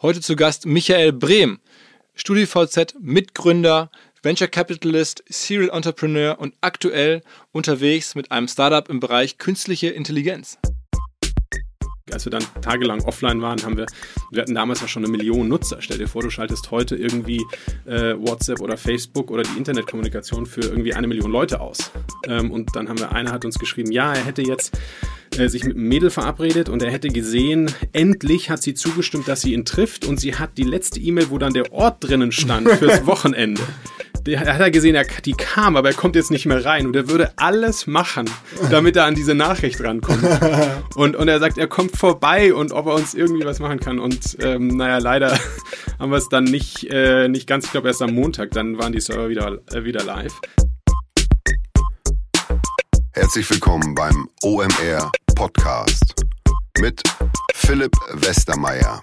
Heute zu Gast Michael Brehm, StudiVZ Mitgründer, Venture Capitalist, Serial Entrepreneur und aktuell unterwegs mit einem Startup im Bereich künstliche Intelligenz. Als wir dann tagelang offline waren, haben wir, wir hatten damals ja schon eine Million Nutzer. Stell dir vor, du schaltest heute irgendwie äh, WhatsApp oder Facebook oder die Internetkommunikation für irgendwie eine Million Leute aus. Ähm, und dann haben wir, einer hat uns geschrieben, ja, er hätte jetzt äh, sich mit einem Mädel verabredet und er hätte gesehen, endlich hat sie zugestimmt, dass sie ihn trifft und sie hat die letzte E-Mail, wo dann der Ort drinnen stand fürs Wochenende. Der hat er gesehen, er, die kam, aber er kommt jetzt nicht mehr rein und er würde alles machen, damit er an diese Nachricht rankommt. Und, und er sagt, er kommt vorbei und ob er uns irgendwie was machen kann. Und ähm, naja, leider haben wir es dann nicht, äh, nicht ganz, ich glaube erst am Montag, dann waren die Server wieder, äh, wieder live. Herzlich willkommen beim OMR Podcast mit Philipp Westermeier.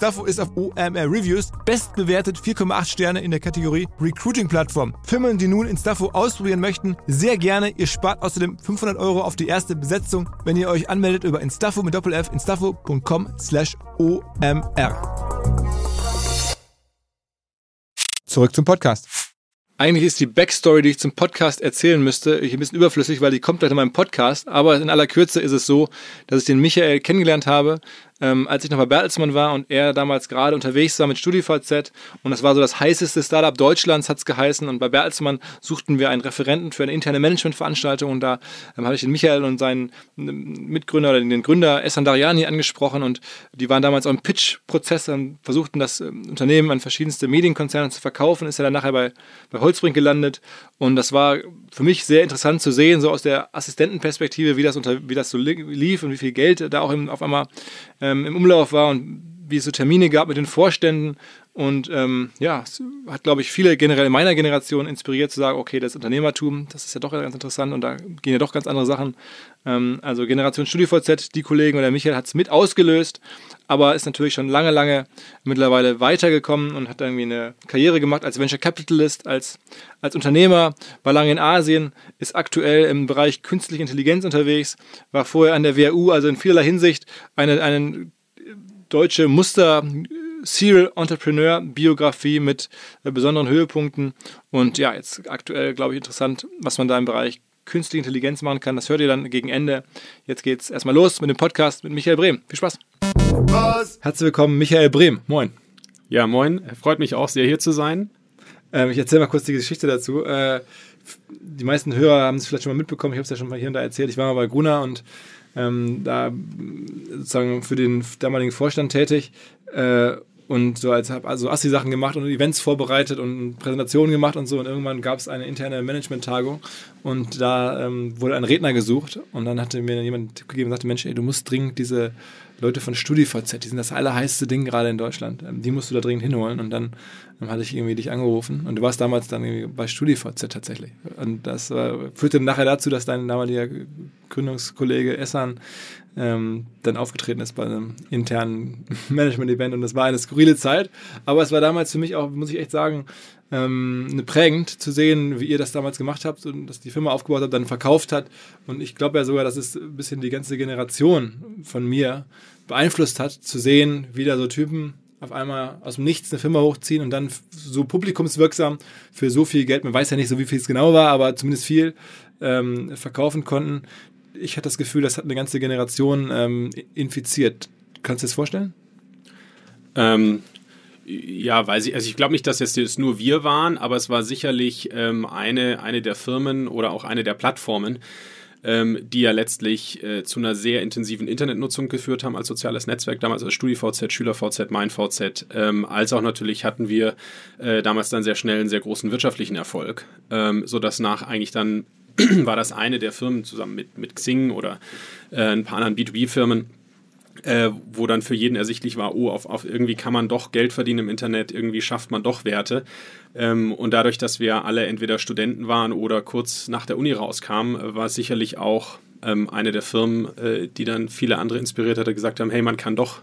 ist auf OMR Reviews bestbewertet 4,8 Sterne in der Kategorie Recruiting Plattform. Firmen, die nun Instafo ausprobieren möchten, sehr gerne. Ihr spart außerdem 500 Euro auf die erste Besetzung, wenn ihr euch anmeldet über Instafo mit Doppel-F, instafo.com slash OMR. Zurück zum Podcast. Eigentlich ist die Backstory, die ich zum Podcast erzählen müsste, ein bisschen überflüssig, weil die kommt gleich in meinem Podcast. Aber in aller Kürze ist es so, dass ich den Michael kennengelernt habe ähm, als ich noch bei Bertelsmann war und er damals gerade unterwegs war mit StudiVZ und das war so das heißeste Startup Deutschlands, hat es geheißen. Und bei Bertelsmann suchten wir einen Referenten für eine interne Managementveranstaltung und da ähm, habe ich den Michael und seinen ähm, Mitgründer oder den Gründer Essan Dariani angesprochen und die waren damals auch im Pitch-Prozess und versuchten das ähm, Unternehmen an verschiedenste Medienkonzerne zu verkaufen, ist er dann nachher bei, bei Holzbrink gelandet und das war für mich sehr interessant zu sehen, so aus der Assistentenperspektive, wie das, unter, wie das so lief und wie viel Geld da auch im, auf einmal ähm, im Umlauf war und wie es so Termine gab mit den Vorständen. Und ähm, ja, es hat, glaube ich, viele generell in meiner Generation inspiriert zu sagen, okay, das Unternehmertum, das ist ja doch ganz interessant und da gehen ja doch ganz andere Sachen. Ähm, also Generation StudiVZ, die Kollegen oder Michael hat es mit ausgelöst, aber ist natürlich schon lange, lange mittlerweile weitergekommen und hat irgendwie eine Karriere gemacht als Venture Capitalist, als, als Unternehmer, war lange in Asien, ist aktuell im Bereich künstliche Intelligenz unterwegs, war vorher an der WHU, also in vielerlei Hinsicht eine, einen deutsche Muster Serial Entrepreneur Biografie mit äh, besonderen Höhepunkten und ja, jetzt aktuell glaube ich interessant, was man da im Bereich künstliche Intelligenz machen kann. Das hört ihr dann gegen Ende. Jetzt geht's erstmal los mit dem Podcast mit Michael Brehm. Viel Spaß. Was? Herzlich willkommen, Michael Brehm. Moin. Ja, moin. Freut mich auch sehr, hier zu sein. Ähm, ich erzähle mal kurz die Geschichte dazu. Äh, die meisten Hörer haben es vielleicht schon mal mitbekommen. Ich habe es ja schon mal hier und da erzählt. Ich war mal bei Gruner und ähm, da sozusagen für den damaligen Vorstand tätig äh, und so als habe also Assi-Sachen gemacht und Events vorbereitet und Präsentationen gemacht und so und irgendwann gab es eine interne Management-Tagung und da ähm, wurde ein Redner gesucht und dann hatte mir jemand gegeben und sagte, Mensch, ey, du musst dringend diese Leute von StudiVZ, die sind das allerheißeste Ding gerade in Deutschland. Ähm, die musst du da dringend hinholen. Und dann, dann hatte ich irgendwie dich angerufen. Und du warst damals dann bei StudiVZ tatsächlich. Und das äh, führte nachher dazu, dass dein damaliger Gründungskollege Essan ähm, dann aufgetreten ist bei einem internen Management-Event. Und das war eine skurrile Zeit. Aber es war damals für mich auch, muss ich echt sagen, ähm, prägend zu sehen, wie ihr das damals gemacht habt und dass die Firma aufgebaut habt, dann verkauft hat. Und ich glaube ja sogar, dass es ein bisschen die ganze Generation von mir beeinflusst hat, zu sehen, wie da so Typen auf einmal aus dem Nichts eine Firma hochziehen und dann so publikumswirksam für so viel Geld, man weiß ja nicht so, wie viel es genau war, aber zumindest viel ähm, verkaufen konnten. Ich hatte das Gefühl, das hat eine ganze Generation ähm, infiziert. Kannst du dir das vorstellen? Ähm, ja, weiß ich, also ich glaube nicht, dass es jetzt nur wir waren, aber es war sicherlich ähm, eine, eine der Firmen oder auch eine der Plattformen, ähm, die ja letztlich äh, zu einer sehr intensiven Internetnutzung geführt haben als soziales Netzwerk, damals als StudiVZ, SchülerVZ, MeinVZ, ähm, als auch natürlich hatten wir äh, damals dann sehr schnell einen sehr großen wirtschaftlichen Erfolg, ähm, sodass nach eigentlich dann war das eine der Firmen zusammen mit, mit Xing oder äh, ein paar anderen B2B-Firmen, äh, wo dann für jeden ersichtlich war, oh, auf, auf irgendwie kann man doch Geld verdienen im Internet, irgendwie schafft man doch Werte. Ähm, und dadurch, dass wir alle entweder Studenten waren oder kurz nach der Uni rauskamen, war es sicherlich auch ähm, eine der Firmen, äh, die dann viele andere inspiriert hatte, gesagt haben, hey, man kann doch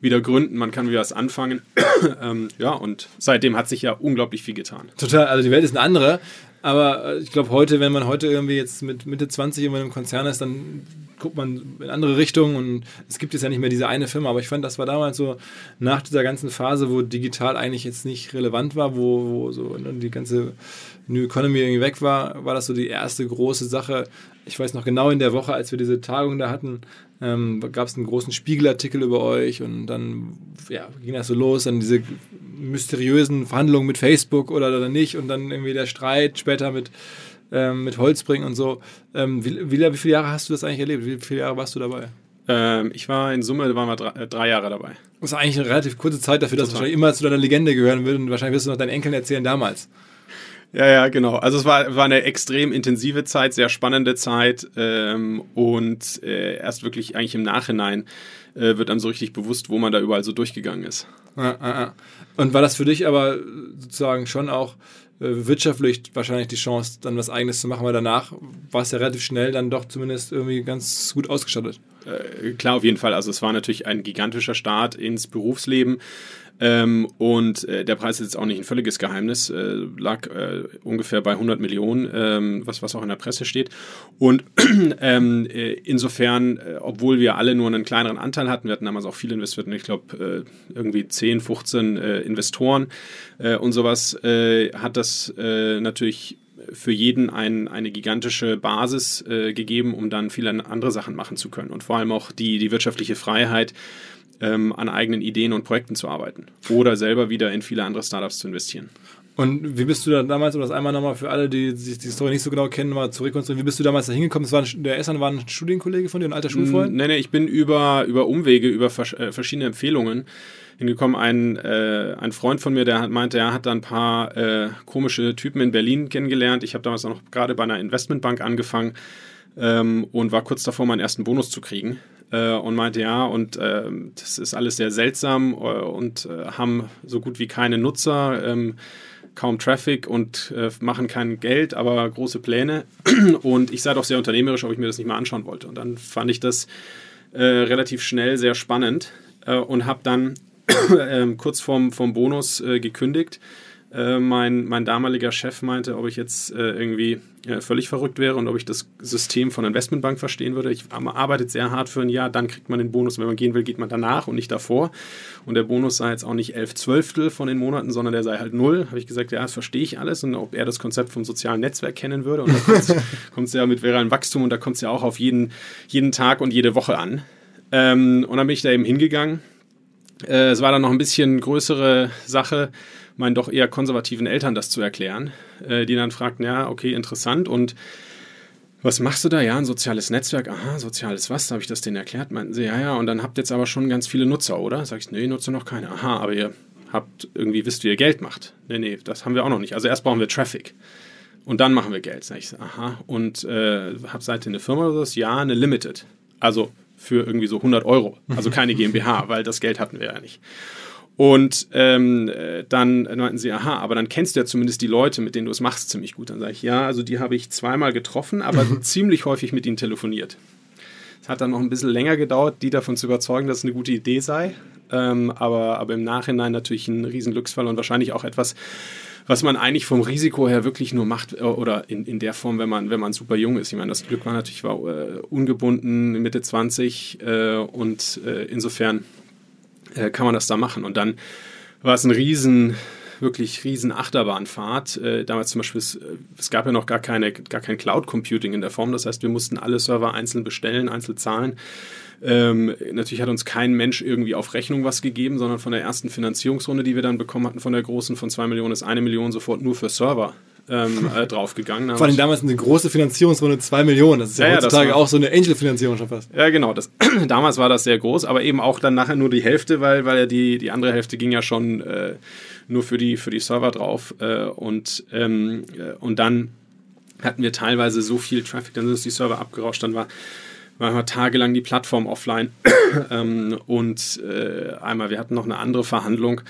wieder gründen, man kann wieder was anfangen. ähm, ja, und seitdem hat sich ja unglaublich viel getan. Total, also die Welt ist eine andere. Aber äh, ich glaube, heute, wenn man heute irgendwie jetzt mit Mitte 20 in einem Konzern ist, dann guckt man in andere Richtungen und es gibt jetzt ja nicht mehr diese eine Firma. Aber ich fand, das war damals so nach dieser ganzen Phase, wo digital eigentlich jetzt nicht relevant war, wo, wo so die ganze New Economy irgendwie weg war, war das so die erste große Sache. Ich weiß noch genau in der Woche, als wir diese Tagung da hatten, ähm, gab es einen großen Spiegelartikel über euch und dann ja, ging das so los, dann diese mysteriösen Verhandlungen mit Facebook oder, oder nicht und dann irgendwie der Streit später mit, ähm, mit Holzbring und so. Ähm, wie, wie, wie, viele Jahre hast du das eigentlich erlebt? Wie viele Jahre warst du dabei? Ähm, ich war in Summe waren wir drei, äh, drei, Jahre dabei. Das ist eigentlich eine relativ kurze Zeit dafür, dass es wahrscheinlich immer zu deiner Legende gehören wird und wahrscheinlich wirst du noch deinen Enkeln erzählen damals. Ja, ja, genau. Also es war, war eine extrem intensive Zeit, sehr spannende Zeit ähm, und äh, erst wirklich eigentlich im Nachhinein äh, wird einem so richtig bewusst, wo man da überall so durchgegangen ist. Ah, ah, ah. Und war das für dich aber sozusagen schon auch äh, wirtschaftlich wahrscheinlich die Chance, dann was Eigenes zu machen, weil danach war es ja relativ schnell dann doch zumindest irgendwie ganz gut ausgestattet? Äh, klar, auf jeden Fall. Also es war natürlich ein gigantischer Start ins Berufsleben. Ähm, und äh, der Preis ist jetzt auch nicht ein völliges Geheimnis, äh, lag äh, ungefähr bei 100 Millionen, ähm, was, was auch in der Presse steht. Und ähm, äh, insofern, äh, obwohl wir alle nur einen kleineren Anteil hatten, wir hatten damals auch viele Investoren, ich glaube äh, irgendwie 10, 15 Investoren und sowas, hat das natürlich für jeden ein, eine gigantische Basis äh, gegeben, um dann viele andere Sachen machen zu können. Und vor allem auch die, die wirtschaftliche Freiheit, ähm, an eigenen Ideen und Projekten zu arbeiten oder selber wieder in viele andere Startups zu investieren. Und wie bist du da damals, um das einmal nochmal für alle, die die, die Story nicht so genau kennen, mal zurückkonstruieren, wie bist du damals da hingekommen? Der Essan war ein Studienkollege von dir, ein alter Schulfreund? Nee, nee, ich bin über, über Umwege, über vers äh, verschiedene Empfehlungen hingekommen. Ein, äh, ein Freund von mir, der hat, meinte, er hat da ein paar äh, komische Typen in Berlin kennengelernt. Ich habe damals auch noch gerade bei einer Investmentbank angefangen ähm, und war kurz davor, meinen ersten Bonus zu kriegen äh, und meinte, ja, und äh, das ist alles sehr seltsam äh, und äh, haben so gut wie keine Nutzer, ähm, kaum Traffic und äh, machen kein Geld, aber große Pläne. Und ich sei doch sehr unternehmerisch, ob ich mir das nicht mal anschauen wollte. Und dann fand ich das relativ schnell sehr spannend und habe dann ähm, kurz vorm, vorm Bonus gekündigt äh, mein, mein damaliger Chef meinte, ob ich jetzt äh, irgendwie äh, völlig verrückt wäre und ob ich das System von Investmentbank verstehen würde. Ich arbeite sehr hart für ein Jahr, dann kriegt man den Bonus. Wenn man gehen will, geht man danach und nicht davor. Und der Bonus sei jetzt auch nicht elf Zwölftel von den Monaten, sondern der sei halt null. Habe ich gesagt, ja, das verstehe ich alles. Und ob er das Konzept vom sozialen Netzwerk kennen würde. Und da kommt es ja mit viralem Wachstum und da kommt es ja auch auf jeden, jeden Tag und jede Woche an. Ähm, und dann bin ich da eben hingegangen. Äh, es war dann noch ein bisschen größere Sache meinen doch eher konservativen Eltern das zu erklären, äh, die dann fragten, ja, okay, interessant und was machst du da? Ja, ein soziales Netzwerk. Aha, soziales was? Habe ich das denen erklärt? Meinten sie, ja, ja, und dann habt ihr jetzt aber schon ganz viele Nutzer, oder? Sag ich, nee, nutze noch keine. Aha, aber ihr habt irgendwie, wisst, wie ihr Geld macht. Nee, nee, das haben wir auch noch nicht. Also erst brauchen wir Traffic. Und dann machen wir Geld. Sag ich, aha, und äh, habt seid ihr eine Firma oder so? Ja, eine Limited. Also für irgendwie so 100 Euro. Also keine GmbH, weil das Geld hatten wir ja nicht. Und ähm, dann meinten sie, aha, aber dann kennst du ja zumindest die Leute, mit denen du es machst, ziemlich gut. Dann sage ich, ja, also die habe ich zweimal getroffen, aber ziemlich häufig mit ihnen telefoniert. Es hat dann noch ein bisschen länger gedauert, die davon zu überzeugen, dass es eine gute Idee sei. Ähm, aber, aber im Nachhinein natürlich ein riesen Glücksfall und wahrscheinlich auch etwas, was man eigentlich vom Risiko her wirklich nur macht äh, oder in, in der Form, wenn man, wenn man super jung ist. Ich meine, das Glück war natürlich war, äh, ungebunden, Mitte 20 äh, und äh, insofern äh, kann man das da machen. Und dann war es ein riesen wirklich riesen Achterbahnfahrt. Äh, damals zum Beispiel, es, es, gab ja noch gar, keine, gar kein Cloud Computing in der Form. Das heißt, wir mussten alle Server einzeln bestellen, einzeln zahlen. Ähm, natürlich hat uns kein Mensch irgendwie auf Rechnung was gegeben, sondern von der ersten Finanzierungsrunde, die wir dann bekommen hatten, von der großen von zwei Millionen, ist eine Million sofort nur für Server ähm, äh, draufgegangen. Vor allem damals eine große Finanzierungsrunde, zwei Millionen. Das ist ja, ja heutzutage war, auch so eine Angel-Finanzierung schon fast. Ja, genau. Das, damals war das sehr groß, aber eben auch dann nachher nur die Hälfte, weil, weil ja die, die andere Hälfte ging ja schon äh, nur für die, für die Server drauf. Äh, und, ähm, äh, und dann hatten wir teilweise so viel Traffic, dann sind uns die Server abgerauscht, dann war war tagelang die Plattform offline. ähm, und äh, einmal, wir hatten noch eine andere Verhandlung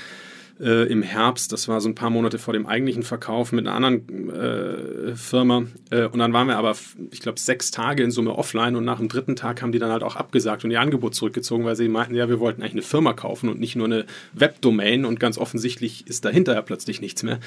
äh, im Herbst, das war so ein paar Monate vor dem eigentlichen Verkauf mit einer anderen äh, Firma. Äh, und dann waren wir aber, ich glaube, sechs Tage in Summe offline und nach dem dritten Tag haben die dann halt auch abgesagt und ihr Angebot zurückgezogen, weil sie meinten, ja, wir wollten eigentlich eine Firma kaufen und nicht nur eine Webdomain und ganz offensichtlich ist dahinter ja plötzlich nichts mehr.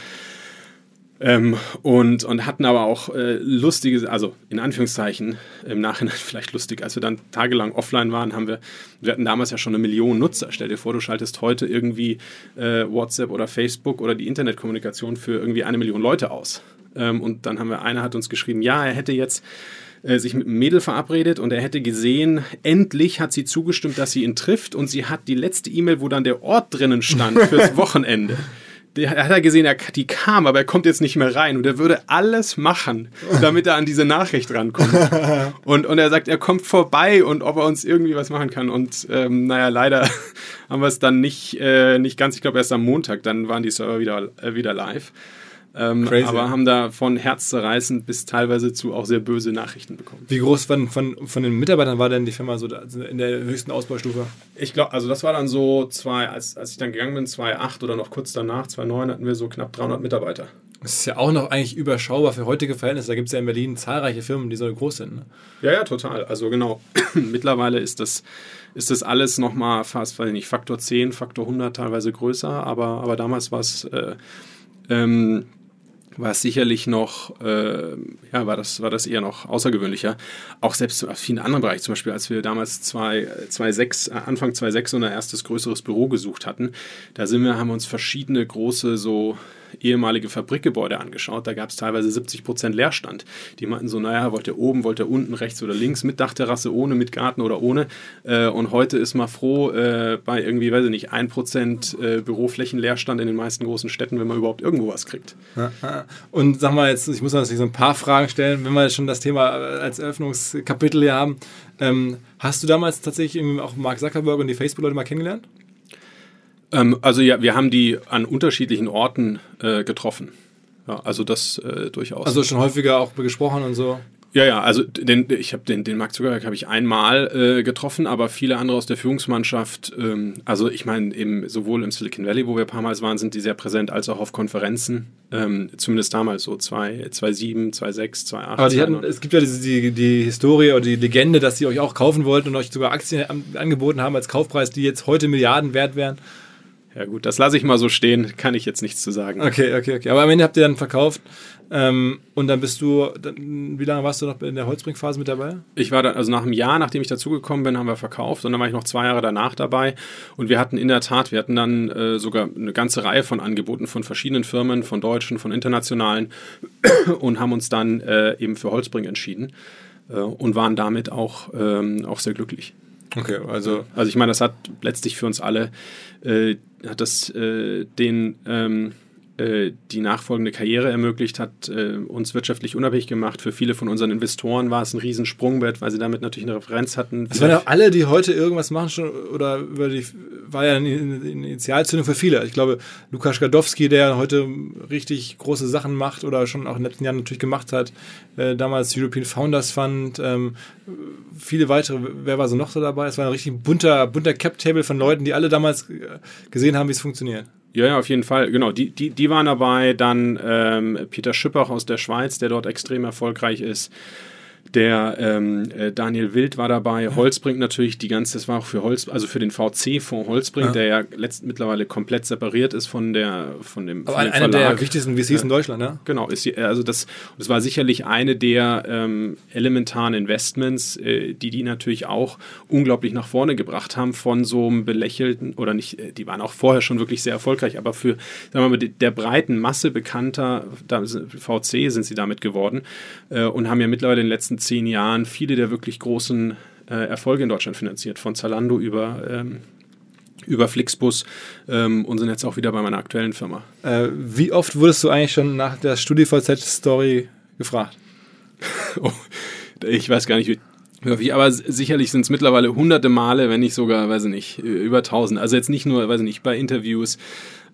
Ähm, und, und hatten aber auch äh, lustige, also in Anführungszeichen, im Nachhinein vielleicht lustig, als wir dann tagelang offline waren, haben wir, wir hatten damals ja schon eine Million Nutzer. Stell dir vor, du schaltest heute irgendwie äh, WhatsApp oder Facebook oder die Internetkommunikation für irgendwie eine Million Leute aus. Ähm, und dann haben wir, einer hat uns geschrieben, ja, er hätte jetzt äh, sich mit einem Mädel verabredet und er hätte gesehen, endlich hat sie zugestimmt, dass sie ihn trifft und sie hat die letzte E-Mail, wo dann der Ort drinnen stand fürs Wochenende der hat er gesehen, er, die kam, aber er kommt jetzt nicht mehr rein und er würde alles machen, damit er an diese Nachricht rankommt. und, und er sagt, er kommt vorbei und ob er uns irgendwie was machen kann. Und ähm, naja, leider haben wir es dann nicht, äh, nicht ganz, ich glaube erst am Montag, dann waren die Server wieder, äh, wieder live. Ähm, aber haben da von herzzerreißend bis teilweise zu auch sehr böse Nachrichten bekommen. Wie groß von, von, von den Mitarbeitern war denn die Firma so also in der höchsten Ausbaustufe? Ich glaube, also das war dann so zwei, als, als ich dann gegangen bin, 2008 oder noch kurz danach, 2009 hatten wir so knapp 300 Mitarbeiter. Das ist ja auch noch eigentlich überschaubar für heutige Verhältnisse. Da gibt es ja in Berlin zahlreiche Firmen, die so groß sind. Ne? Ja, ja, total. Also genau, mittlerweile ist das, ist das alles nochmal fast, weiß ich nicht, Faktor 10, Faktor 100 teilweise größer, aber, aber damals war es äh, ähm, war es sicherlich noch, äh, ja, war das, war das eher noch außergewöhnlicher. Auch selbst aus vielen anderen Bereichen, zum Beispiel als wir damals zwei, zwei sechs, äh, Anfang 2006 unser erstes größeres Büro gesucht hatten, da sind wir, haben uns verschiedene große so ehemalige Fabrikgebäude angeschaut. Da gab es teilweise 70 Prozent Leerstand. Die meinten so, naja, wollt ihr oben, wollt ihr unten, rechts oder links, mit Dachterrasse, ohne, mit Garten oder ohne. Äh, und heute ist man froh äh, bei irgendwie, weiß ich nicht, 1 Prozent äh, Büroflächenleerstand in den meisten großen Städten, wenn man überhaupt irgendwo was kriegt. Und sag mal jetzt, ich muss natürlich so ein paar Fragen stellen, wenn wir jetzt schon das Thema als Eröffnungskapitel hier haben. Ähm, hast du damals tatsächlich auch Mark Zuckerberg und die Facebook-Leute mal kennengelernt? Ähm, also ja, wir haben die an unterschiedlichen Orten äh, getroffen. Ja, also das äh, durchaus. Also schon häufiger auch gesprochen und so. Ja, ja, also den, ich habe den, den Mark Zuckerberg habe ich einmal äh, getroffen, aber viele andere aus der Führungsmannschaft, ähm, also ich meine, eben sowohl im Silicon Valley, wo wir ein paar Mal waren, sind die sehr präsent, als auch auf Konferenzen. Ähm, zumindest damals so 2007, 2006, 2008. Aber die hatten, es gibt ja die, die, die Historie oder die Legende, dass sie euch auch kaufen wollten und euch sogar Aktien angeboten haben als Kaufpreis, die jetzt heute Milliarden wert wären. Ja gut, das lasse ich mal so stehen, kann ich jetzt nichts zu sagen. Okay, okay, okay. Aber am Ende habt ihr dann verkauft ähm, und dann bist du, dann, wie lange warst du noch in der Holzbring-Phase mit dabei? Ich war da, also nach einem Jahr, nachdem ich dazugekommen bin, haben wir verkauft und dann war ich noch zwei Jahre danach dabei und wir hatten in der Tat, wir hatten dann äh, sogar eine ganze Reihe von Angeboten von verschiedenen Firmen, von deutschen, von internationalen und haben uns dann äh, eben für Holzbring entschieden äh, und waren damit auch, ähm, auch sehr glücklich. Okay, also. Also ich meine, das hat letztlich für uns alle, äh, hat das äh, den ähm, äh, die nachfolgende Karriere ermöglicht, hat äh, uns wirtschaftlich unabhängig gemacht. Für viele von unseren Investoren war es ein Riesensprungbrett, weil sie damit natürlich eine Referenz hatten. Es waren ja alle, die heute irgendwas machen, schon oder über die war ja eine Initialzündung für viele. Ich glaube, Lukas Gadowski, der heute richtig große Sachen macht oder schon auch in den letzten Jahren natürlich gemacht hat, äh, damals European Founders Fund, ähm, viele weitere, wer war so noch so dabei? Es war ein richtig bunter, bunter Cap-Table von Leuten, die alle damals äh, gesehen haben, wie es funktioniert. Ja, ja, auf jeden Fall. Genau, die, die, die waren dabei. Dann ähm, Peter Schippach aus der Schweiz, der dort extrem erfolgreich ist. Der ähm, äh, Daniel Wild war dabei, Holzbrink natürlich die ganze, das war auch für Holz, also für den VC-Fonds Holzbrink, ja. der ja letzt, mittlerweile komplett separiert ist von der von dem, Aber von dem einer der wichtigsten VCs in Deutschland, ja? Genau, ist also das, das war sicherlich eine der ähm, elementaren Investments, äh, die die natürlich auch unglaublich nach vorne gebracht haben von so einem belächelten oder nicht, äh, die waren auch vorher schon wirklich sehr erfolgreich, aber für sagen wir mal der breiten Masse bekannter VC sind sie damit geworden äh, und haben ja mittlerweile in den letzten zehn Jahren viele der wirklich großen äh, Erfolge in Deutschland finanziert, von Zalando über, ähm, über Flixbus ähm, und sind jetzt auch wieder bei meiner aktuellen Firma. Äh, wie oft wurdest du eigentlich schon nach der StudiVZ-Story gefragt? oh, ich weiß gar nicht, wie, wie aber sicherlich sind es mittlerweile hunderte Male, wenn nicht sogar, weiß ich nicht, über tausend. Also jetzt nicht nur, weiß ich nicht, bei Interviews,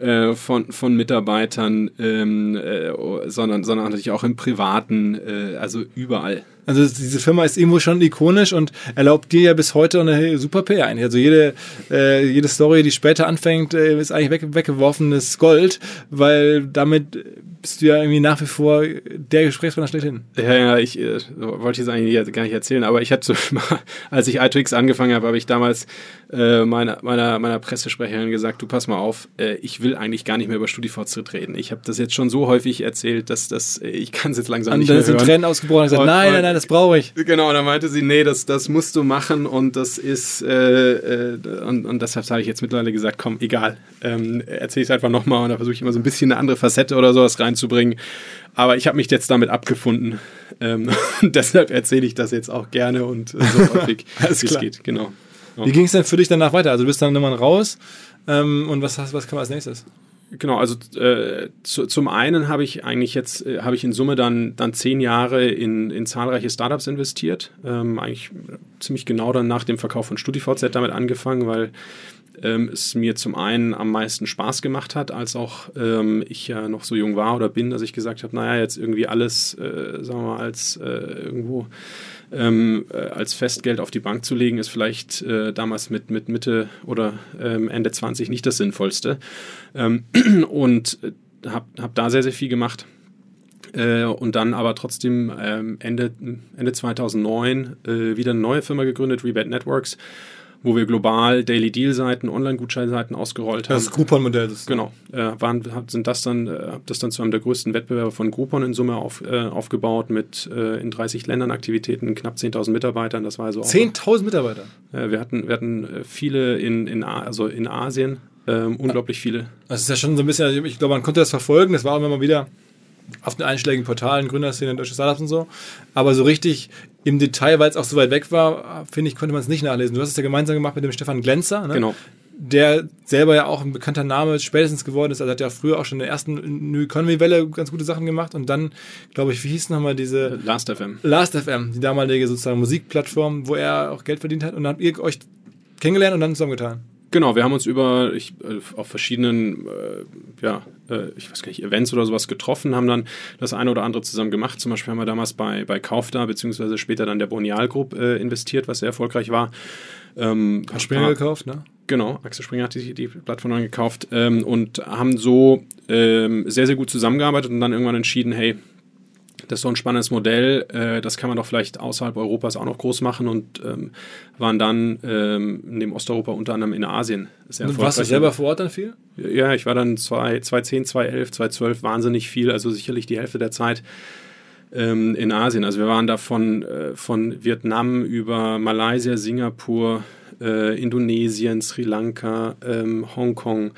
äh, von, von Mitarbeitern, ähm, äh, sondern, sondern natürlich auch im Privaten, äh, also überall. Also diese Firma ist irgendwo schon ikonisch und erlaubt dir ja bis heute eine super PR eigentlich. Also jede, äh, jede Story, die später anfängt, äh, ist eigentlich weg, weggeworfenes Gold, weil damit bist du ja irgendwie nach wie vor der Gesprächspartner schlechthin. Ja, ja, ich äh, wollte jetzt eigentlich gar nicht erzählen, aber ich hatte so, als ich iTwix angefangen habe, habe ich damals äh, meiner, meiner, meiner Pressesprecherin gesagt, du pass mal auf, äh, ich will eigentlich gar nicht mehr über StudiVZ reden. Ich habe das jetzt schon so häufig erzählt, dass das, äh, ich kann es jetzt langsam und nicht mehr hören. Und dann sind Tränen ausgebrochen und gesagt, nein, nein, nein, das brauche ich. Genau, und dann meinte sie, nee, das, das musst du machen und das ist, äh, äh, und, und deshalb habe ich jetzt mittlerweile gesagt, komm, egal, ähm, erzähle ich es einfach nochmal und da versuche ich immer so ein bisschen eine andere Facette oder sowas reinzubringen. Aber ich habe mich jetzt damit abgefunden. Ähm, deshalb erzähle ich das jetzt auch gerne und so häufig wie es geht. Genau. Ja. Wie ging es denn für dich danach weiter? Also du bist dann irgendwann raus ähm, und was, was kam als nächstes? Genau, also äh, zu, zum einen habe ich eigentlich jetzt, äh, habe ich in Summe dann, dann zehn Jahre in, in zahlreiche Startups investiert. Ähm, eigentlich ziemlich genau dann nach dem Verkauf von StudiVZ damit angefangen, weil ähm, es mir zum einen am meisten Spaß gemacht hat, als auch ähm, ich ja noch so jung war oder bin, dass ich gesagt habe, naja, jetzt irgendwie alles, äh, sagen wir mal, als äh, irgendwo ähm, äh, als Festgeld auf die Bank zu legen, ist vielleicht äh, damals mit, mit Mitte oder ähm, Ende 20 nicht das Sinnvollste. Ähm, und äh, habe hab da sehr, sehr viel gemacht. Äh, und dann aber trotzdem ähm, Ende, Ende 2009 äh, wieder eine neue Firma gegründet, Rebate Networks, wo wir global Daily Deal Seiten, Online-Gutscheinseiten ausgerollt haben. Das Groupon-Modell. Genau. Äh, waren, sind das dann, äh, habe das dann zu einem der größten Wettbewerbe von Groupon in Summe auf, äh, aufgebaut mit äh, in 30 Ländern Aktivitäten, knapp 10.000 Mitarbeitern. Das war also 10.000 Mitarbeiter? wir hatten, wir hatten äh, viele in, in, also in Asien, ähm, unglaublich viele. Das ist ja schon so ein bisschen, ich glaube, man konnte das verfolgen. Das war auch immer mal wieder auf den einschlägigen Portalen, Gründerszene, deutsche Startups und so. Aber so richtig im Detail, weil es auch so weit weg war, finde ich, konnte man es nicht nachlesen. Du hast es ja gemeinsam gemacht mit dem Stefan Glänzer, ne? Genau. Der selber ja auch ein bekannter Name spätestens geworden ist. Also hat ja früher auch schon in der ersten New Economy Welle ganz gute Sachen gemacht und dann, glaube ich, wie hieß nochmal diese. Last FM. Last FM, die damalige sozusagen Musikplattform, wo er auch Geld verdient hat. Und dann habt ihr euch kennengelernt und dann zusammengetan. Genau, wir haben uns über ich, äh, auf verschiedenen, äh, ja, äh, ich weiß gar nicht, Events oder sowas getroffen, haben dann das eine oder andere zusammen gemacht. Zum Beispiel haben wir damals bei, bei Kaufda, beziehungsweise später dann der Bonial Group äh, investiert, was sehr erfolgreich war. Ähm, hat Springer gekauft, ne? Genau, Axel Springer hat die, die Plattform dann gekauft ähm, und haben so ähm, sehr, sehr gut zusammengearbeitet und dann irgendwann entschieden, hey, das ist so ein spannendes Modell, äh, das kann man doch vielleicht außerhalb Europas auch noch groß machen und ähm, waren dann ähm, neben Osteuropa unter anderem in Asien sehr und Warst du selber vor Ort dann viel? Ja, ich war dann 2010, 2011, 2012 wahnsinnig viel, also sicherlich die Hälfte der Zeit ähm, in Asien. Also wir waren da von, äh, von Vietnam über Malaysia, Singapur, äh, Indonesien, Sri Lanka, ähm, Hongkong,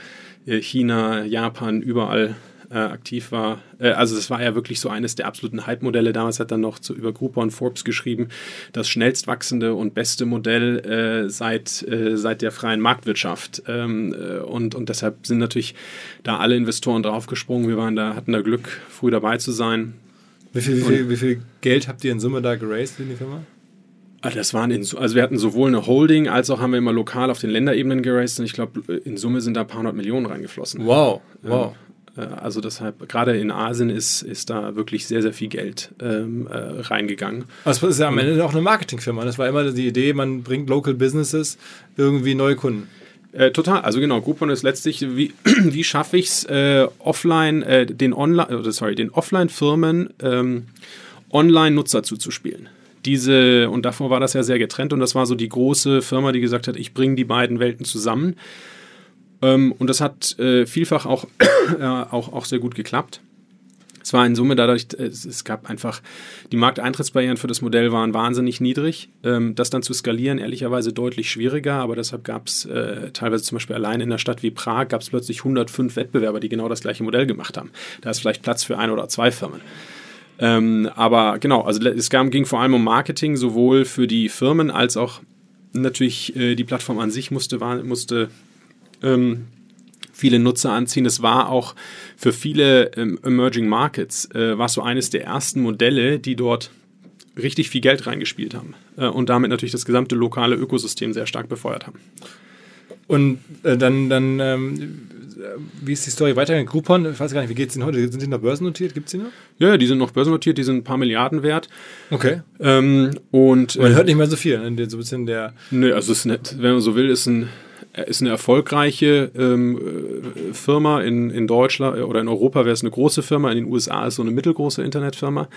China, Japan, überall äh, aktiv war. Äh, also das war ja wirklich so eines der absoluten Hype-Modelle. Damals hat er noch zu, über Groupon Forbes geschrieben, das schnellst wachsende und beste Modell äh, seit, äh, seit der freien Marktwirtschaft. Ähm, äh, und, und deshalb sind natürlich da alle Investoren draufgesprungen. Wir waren da, hatten da Glück, früh dabei zu sein. Wie viel, wie viel, wie viel Geld habt ihr in Summe da geraced in die Firma? Ah, das waren in, also wir hatten sowohl eine Holding als auch haben wir immer lokal auf den Länderebenen geraced und ich glaube in Summe sind da ein paar hundert Millionen reingeflossen. Wow, wow. Äh, also deshalb, gerade in Asien ist, ist da wirklich sehr, sehr viel Geld ähm, äh, reingegangen. Also es ist ja am Ende auch eine Marketingfirma. Das war immer die Idee, man bringt Local Businesses irgendwie neue Kunden. Äh, total, also genau, Groupon ist letztlich, wie, wie schaffe ich es, äh, offline, äh, den Online, sorry, den Offline-Firmen ähm, Online-Nutzer zuzuspielen diese, und davor war das ja sehr getrennt und das war so die große Firma, die gesagt hat, ich bringe die beiden Welten zusammen. Ähm, und das hat äh, vielfach auch, äh, auch, auch sehr gut geklappt. Es war in Summe dadurch, es, es, gab einfach, die Markteintrittsbarrieren für das Modell waren wahnsinnig niedrig. Ähm, das dann zu skalieren, ehrlicherweise deutlich schwieriger, aber deshalb gab es äh, teilweise zum Beispiel allein in einer Stadt wie Prag gab es plötzlich 105 Wettbewerber, die genau das gleiche Modell gemacht haben. Da ist vielleicht Platz für ein oder zwei Firmen. Ähm, aber genau, also es ging vor allem um Marketing, sowohl für die Firmen als auch natürlich äh, die Plattform an sich musste, musste ähm, viele Nutzer anziehen. Es war auch für viele ähm, Emerging Markets, äh, war so eines der ersten Modelle, die dort richtig viel Geld reingespielt haben äh, und damit natürlich das gesamte lokale Ökosystem sehr stark befeuert haben. Und äh, dann, dann ähm, wie ist die Story weitergegangen? Groupon, ich weiß gar nicht, wie geht es denn heute? Sind die noch börsennotiert? Gibt es die noch? Ja, die sind noch börsennotiert, die sind ein paar Milliarden wert. Okay. Ähm, und man hört nicht mehr so viel, ne? so ein bisschen der. Nö, also ist nett, wenn man so will, ist ein ist eine erfolgreiche ähm, äh, Firma in, in Deutschland oder in Europa wäre es eine große Firma, in den USA ist so eine mittelgroße Internetfirma.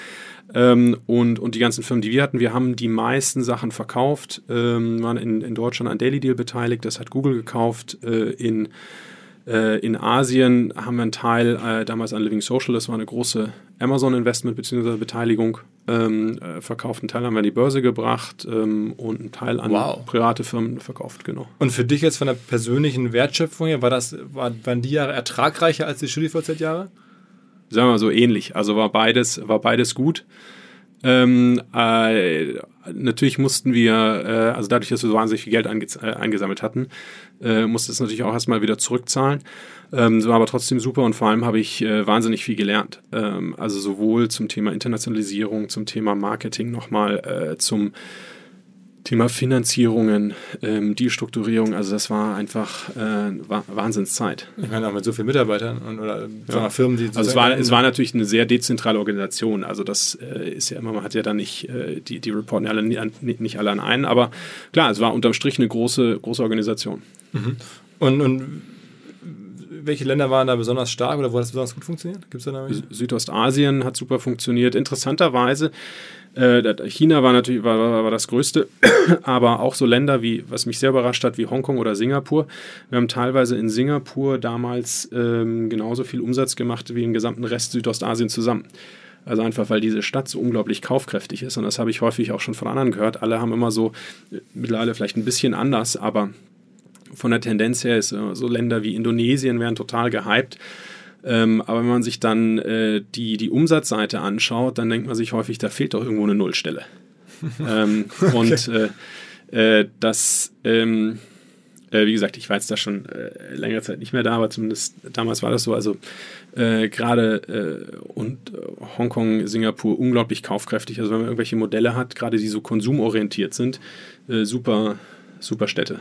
Ähm, und, und die ganzen Firmen, die wir hatten, wir haben die meisten Sachen verkauft, ähm, waren in, in Deutschland an Daily Deal beteiligt, das hat Google gekauft, äh, in äh, in Asien haben wir einen Teil äh, damals an Living Social, das war eine große Amazon-Investment bzw. Beteiligung, ähm, äh, verkauft. Einen Teil haben wir an die Börse gebracht ähm, und einen Teil an wow. private Firmen verkauft, genau. Und für dich jetzt von der persönlichen Wertschöpfung her, war das, war, waren die Jahre ertragreicher als die StudiVZ-Jahre? Sagen wir mal so ähnlich. Also war beides, war beides gut. Ähm, äh, natürlich mussten wir, äh, also dadurch, dass wir so wahnsinnig viel Geld äh, eingesammelt hatten, äh, musste es natürlich auch erstmal wieder zurückzahlen. Ähm, war aber trotzdem super und vor allem habe ich äh, wahnsinnig viel gelernt. Ähm, also sowohl zum Thema Internationalisierung, zum Thema Marketing nochmal, äh, zum Thema Finanzierungen, ähm, Dealstrukturierung, also das war einfach äh, Wahnsinnszeit. Ich meine auch mit so vielen Mitarbeitern und, oder ja. Firmen, die Also es war, es war natürlich eine sehr dezentrale Organisation. Also das äh, ist ja immer, man hat ja dann nicht, äh, die, die reporten alle nicht alle an einen, aber klar, es war unterm Strich eine große, große Organisation. Mhm. Und, und welche Länder waren da besonders stark oder wo hat das besonders gut funktioniert? Gibt's da noch Südostasien hat super funktioniert. Interessanterweise äh, China war natürlich war, war, das Größte, aber auch so Länder wie, was mich sehr überrascht hat, wie Hongkong oder Singapur. Wir haben teilweise in Singapur damals ähm, genauso viel Umsatz gemacht wie im gesamten Rest Südostasien zusammen. Also einfach, weil diese Stadt so unglaublich kaufkräftig ist. Und das habe ich häufig auch schon von anderen gehört. Alle haben immer so, äh, mittlerweile vielleicht ein bisschen anders, aber von der Tendenz her ist äh, so Länder wie Indonesien werden total gehypt. Ähm, aber wenn man sich dann äh, die, die Umsatzseite anschaut, dann denkt man sich häufig, da fehlt doch irgendwo eine Nullstelle. ähm, okay. Und äh, äh, das, ähm, äh, wie gesagt, ich war jetzt da schon äh, längere Zeit nicht mehr da, aber zumindest damals war das so. Also gerade und Hongkong, Singapur unglaublich kaufkräftig. Also wenn man irgendwelche Modelle hat, gerade die so konsumorientiert sind, super, super Städte.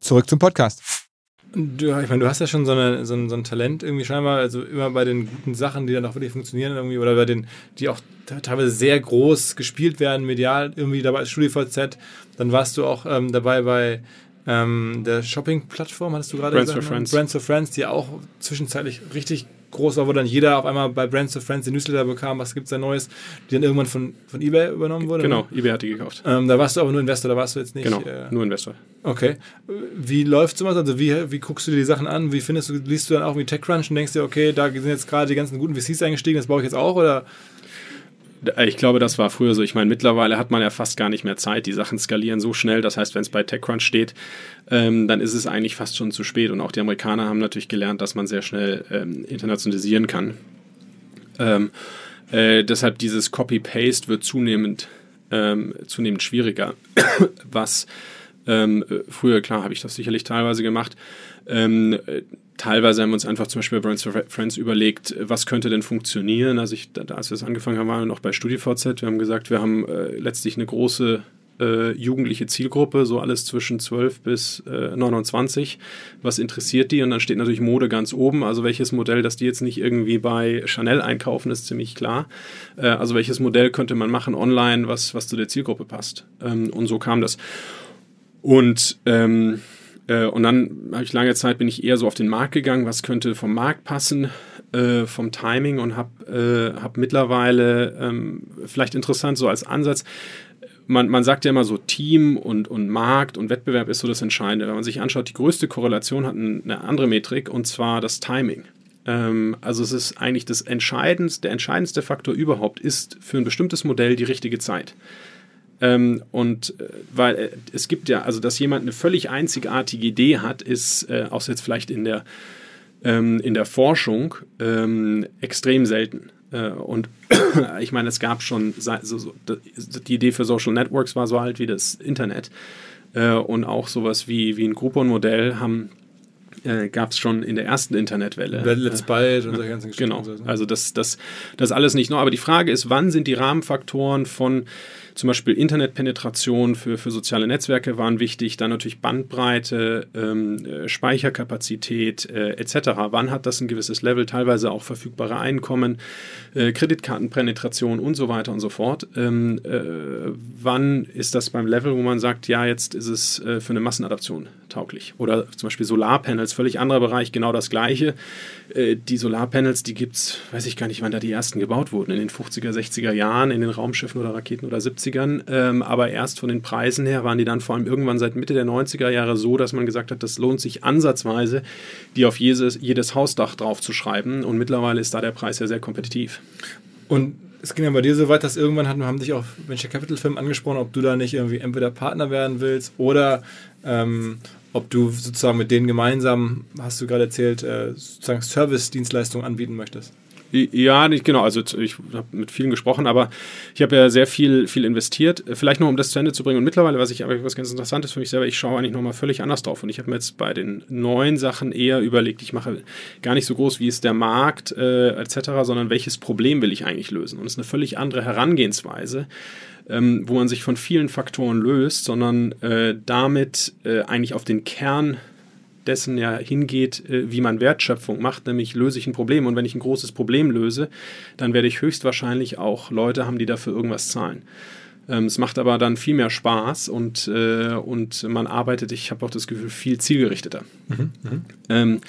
Zurück zum Podcast. Du, ich meine, du hast ja schon so, eine, so, ein, so, ein, Talent irgendwie scheinbar, also immer bei den guten Sachen, die dann auch wirklich funktionieren irgendwie oder bei den, die auch teilweise sehr groß gespielt werden, medial irgendwie dabei als StudiVZ. Dann warst du auch ähm, dabei bei ähm, der Shopping-Plattform, hattest du gerade gesagt? Brands for ne? Friends. Brands for Friends, die auch zwischenzeitlich richtig groß war, wo dann jeder auf einmal bei Brands to Friends den Newsletter bekam, was gibt es da Neues, die dann irgendwann von, von eBay übernommen wurde? Genau, ne? eBay hat die gekauft. Ähm, da warst du aber nur Investor, da warst du jetzt nicht. Genau, äh, nur Investor. Okay. Wie läuft sowas? Also wie, wie guckst du dir die Sachen an? Wie findest du, liest du dann auch wie TechCrunch und denkst dir, okay, da sind jetzt gerade die ganzen guten VCs eingestiegen, das baue ich jetzt auch oder? Ich glaube, das war früher so. Ich meine, mittlerweile hat man ja fast gar nicht mehr Zeit. Die Sachen skalieren so schnell. Das heißt, wenn es bei TechCrunch steht, ähm, dann ist es eigentlich fast schon zu spät. Und auch die Amerikaner haben natürlich gelernt, dass man sehr schnell ähm, internationalisieren kann. Ähm, äh, deshalb dieses Copy-Paste wird zunehmend, ähm, zunehmend schwieriger. Was ähm, früher, klar, habe ich das sicherlich teilweise gemacht. Teilweise haben wir uns einfach zum Beispiel bei Brands for Friends überlegt, was könnte denn funktionieren. Also ich, als wir das angefangen haben, waren wir noch bei StudiVZ. Wir haben gesagt, wir haben äh, letztlich eine große äh, jugendliche Zielgruppe, so alles zwischen 12 bis äh, 29. Was interessiert die? Und dann steht natürlich Mode ganz oben. Also welches Modell, dass die jetzt nicht irgendwie bei Chanel einkaufen, ist ziemlich klar. Äh, also welches Modell könnte man machen online, was, was zu der Zielgruppe passt. Ähm, und so kam das. Und ähm, äh, und dann habe ich lange Zeit bin ich eher so auf den Markt gegangen, was könnte vom Markt passen, äh, vom Timing und habe äh, hab mittlerweile ähm, vielleicht interessant so als Ansatz. Man, man sagt ja immer so, Team und, und Markt und Wettbewerb ist so das Entscheidende. Wenn man sich anschaut, die größte Korrelation hat eine andere Metrik und zwar das Timing ähm, also es ist eigentlich das entscheidendste, der entscheidendste Faktor überhaupt ist für ein bestimmtes Modell die richtige Zeit. Ähm, und äh, weil äh, es gibt ja, also dass jemand eine völlig einzigartige Idee hat, ist äh, auch jetzt vielleicht in der, ähm, in der Forschung ähm, extrem selten. Äh, und ich meine, es gab schon, so, so, die Idee für Social Networks war so alt wie das Internet. Äh, und auch sowas wie, wie ein Groupon-Modell haben äh, gab es schon in der ersten Internetwelle. Let's Byte und solche ganzen Geschichten. Genau, also das, das, das alles nicht nur. Aber die Frage ist, wann sind die Rahmenfaktoren von zum Beispiel Internetpenetration für, für soziale Netzwerke waren wichtig, dann natürlich Bandbreite, ähm, äh, Speicherkapazität äh, etc. Wann hat das ein gewisses Level, teilweise auch verfügbare Einkommen, äh, Kreditkartenpenetration und so weiter und so fort. Ähm, äh, wann ist das beim Level, wo man sagt, ja, jetzt ist es äh, für eine Massenadaption tauglich? Oder zum Beispiel Solarpanels, völlig anderer Bereich, genau das gleiche. Äh, die Solarpanels, die gibt es, weiß ich gar nicht, wann da die ersten gebaut wurden, in den 50er, 60er Jahren, in den Raumschiffen oder Raketen oder 70 80ern, ähm, aber erst von den Preisen her waren die dann vor allem irgendwann seit Mitte der 90er Jahre so, dass man gesagt hat, das lohnt sich ansatzweise, die auf jedes, jedes Hausdach draufzuschreiben. Und mittlerweile ist da der Preis ja sehr kompetitiv. Und es ging ja bei dir so weit, dass irgendwann haben, haben dich auch Venture Capital Firmen angesprochen, ob du da nicht irgendwie entweder Partner werden willst oder ähm, ob du sozusagen mit denen gemeinsam, hast du gerade erzählt, äh, sozusagen Service-Dienstleistungen anbieten möchtest. Ja, nicht genau. Also ich habe mit vielen gesprochen, aber ich habe ja sehr viel, viel investiert. Vielleicht noch, um das zu Ende zu bringen. Und mittlerweile, was ich aber was ganz Interessantes für mich selber, ich schaue eigentlich nochmal völlig anders drauf. Und ich habe mir jetzt bei den neuen Sachen eher überlegt, ich mache gar nicht so groß, wie ist der Markt äh, etc., sondern welches Problem will ich eigentlich lösen. Und es ist eine völlig andere Herangehensweise. Ähm, wo man sich von vielen Faktoren löst, sondern äh, damit äh, eigentlich auf den Kern dessen ja hingeht, äh, wie man Wertschöpfung macht, nämlich löse ich ein Problem. Und wenn ich ein großes Problem löse, dann werde ich höchstwahrscheinlich auch Leute haben, die dafür irgendwas zahlen. Ähm, es macht aber dann viel mehr Spaß und, äh, und man arbeitet, ich habe auch das Gefühl, viel zielgerichteter. Mhm, mh. ähm,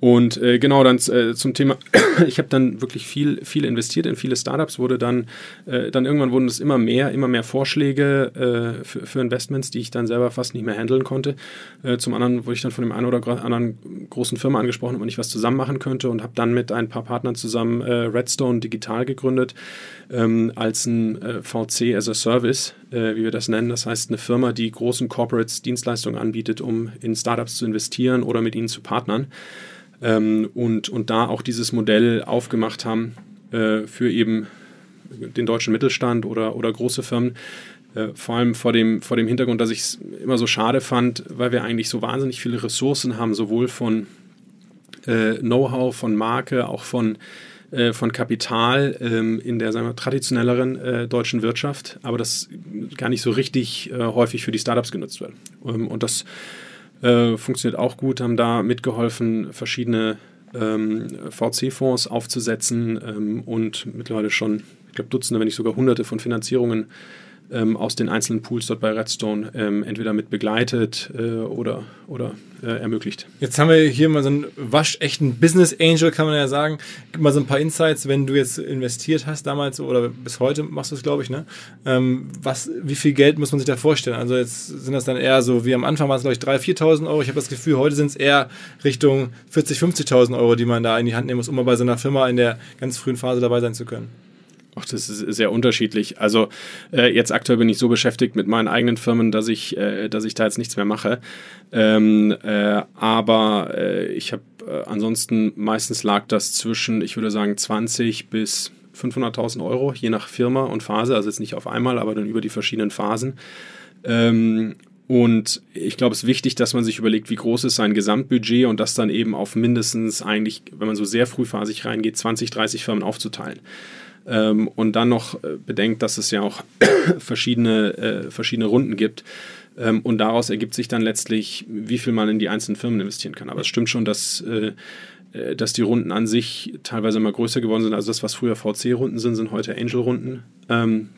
und äh, genau dann äh, zum Thema, ich habe dann wirklich viel, viel investiert in viele Startups, wurde dann, äh, dann irgendwann wurden es immer mehr, immer mehr Vorschläge äh, für, für, Investments, die ich dann selber fast nicht mehr handeln konnte. Äh, zum anderen wurde ich dann von dem einen oder anderen großen Firma angesprochen, ob man nicht was zusammen machen könnte und habe dann mit ein paar Partnern zusammen äh, Redstone Digital gegründet ähm, als ein VC as a Service, wie wir das nennen. Das heißt eine Firma, die großen Corporates Dienstleistungen anbietet, um in Startups zu investieren oder mit ihnen zu partnern ähm, und, und da auch dieses Modell aufgemacht haben äh, für eben den deutschen Mittelstand oder, oder große Firmen. Äh, vor allem vor dem, vor dem Hintergrund, dass ich es immer so schade fand, weil wir eigentlich so wahnsinnig viele Ressourcen haben, sowohl von äh, Know-how, von Marke, auch von, äh, von Kapital ähm, in der wir, traditionelleren äh, deutschen Wirtschaft, aber das gar nicht so richtig äh, häufig für die Startups genutzt wird. Ähm, und das äh, funktioniert auch gut, haben da mitgeholfen, verschiedene ähm, VC-Fonds aufzusetzen ähm, und mittlerweile schon, ich glaube, Dutzende, wenn nicht sogar Hunderte von Finanzierungen ähm, aus den einzelnen Pools dort bei Redstone ähm, entweder mit begleitet äh, oder, oder äh, ermöglicht. Jetzt haben wir hier mal so einen waschechten Business Angel, kann man ja sagen. Gib mal so ein paar Insights, wenn du jetzt investiert hast damals oder bis heute machst du es, glaube ich, ne? Ähm, was, wie viel Geld muss man sich da vorstellen? Also jetzt sind das dann eher so, wie am Anfang waren es, glaube ich, 3.000, 4.000 Euro. Ich habe das Gefühl, heute sind es eher Richtung 40.000, 50.000 Euro, die man da in die Hand nehmen muss, um mal bei so einer Firma in der ganz frühen Phase dabei sein zu können. Ach, das ist sehr unterschiedlich. Also äh, jetzt aktuell bin ich so beschäftigt mit meinen eigenen Firmen, dass ich, äh, dass ich da jetzt nichts mehr mache. Ähm, äh, aber äh, ich habe äh, ansonsten meistens lag das zwischen, ich würde sagen, 20 bis 500.000 Euro, je nach Firma und Phase. Also jetzt nicht auf einmal, aber dann über die verschiedenen Phasen. Ähm, und ich glaube, es ist wichtig, dass man sich überlegt, wie groß ist sein Gesamtbudget und das dann eben auf mindestens eigentlich, wenn man so sehr frühphasig reingeht, 20, 30 Firmen aufzuteilen ähm, und dann noch äh, bedenkt, dass es ja auch verschiedene, äh, verschiedene Runden gibt. Ähm, und daraus ergibt sich dann letztlich, wie viel man in die einzelnen Firmen investieren kann. Aber es stimmt schon, dass, äh, äh dass die Runden an sich teilweise immer größer geworden sind. Also das, was früher VC-Runden sind, sind heute Angel-Runden. Ähm,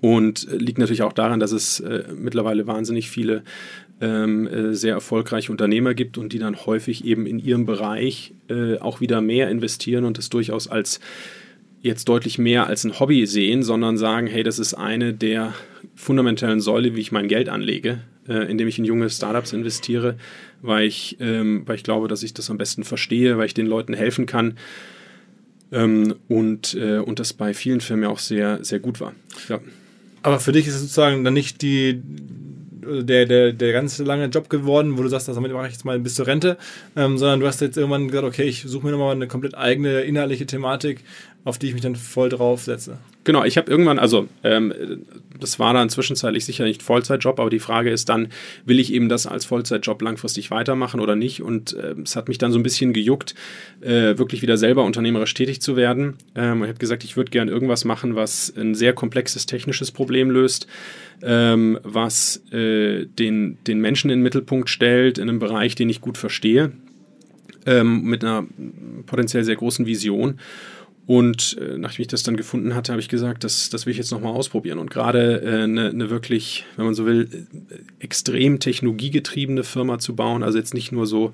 und liegt natürlich auch daran, dass es äh, mittlerweile wahnsinnig viele ähm, äh, sehr erfolgreiche Unternehmer gibt und die dann häufig eben in ihrem Bereich äh, auch wieder mehr investieren und das durchaus als jetzt deutlich mehr als ein Hobby sehen, sondern sagen, hey, das ist eine der fundamentalen Säule, wie ich mein Geld anlege, äh, indem ich in junge Startups investiere, weil ich, ähm, weil ich glaube, dass ich das am besten verstehe, weil ich den Leuten helfen kann. Ähm, und, äh, und das bei vielen Firmen ja auch sehr, sehr gut war. Ja. Aber für dich ist es sozusagen dann nicht die, der, der, der ganz lange Job geworden, wo du sagst, damit mache ich jetzt mal bis zur Rente, ähm, sondern du hast jetzt irgendwann gesagt, okay, ich suche mir nochmal eine komplett eigene inhaltliche Thematik, auf die ich mich dann voll drauf setze. Genau, ich habe irgendwann, also ähm, das war dann zwischenzeitlich sicher nicht Vollzeitjob, aber die Frage ist dann, will ich eben das als Vollzeitjob langfristig weitermachen oder nicht? Und äh, es hat mich dann so ein bisschen gejuckt, äh, wirklich wieder selber unternehmerisch tätig zu werden. Ähm, ich habe gesagt, ich würde gerne irgendwas machen, was ein sehr komplexes technisches Problem löst, ähm, was äh, den, den Menschen in den Mittelpunkt stellt, in einem Bereich, den ich gut verstehe, ähm, mit einer potenziell sehr großen Vision. Und äh, nachdem ich das dann gefunden hatte, habe ich gesagt, das, das will ich jetzt nochmal ausprobieren. Und gerade eine äh, ne wirklich, wenn man so will, äh, extrem technologiegetriebene Firma zu bauen, also jetzt nicht nur so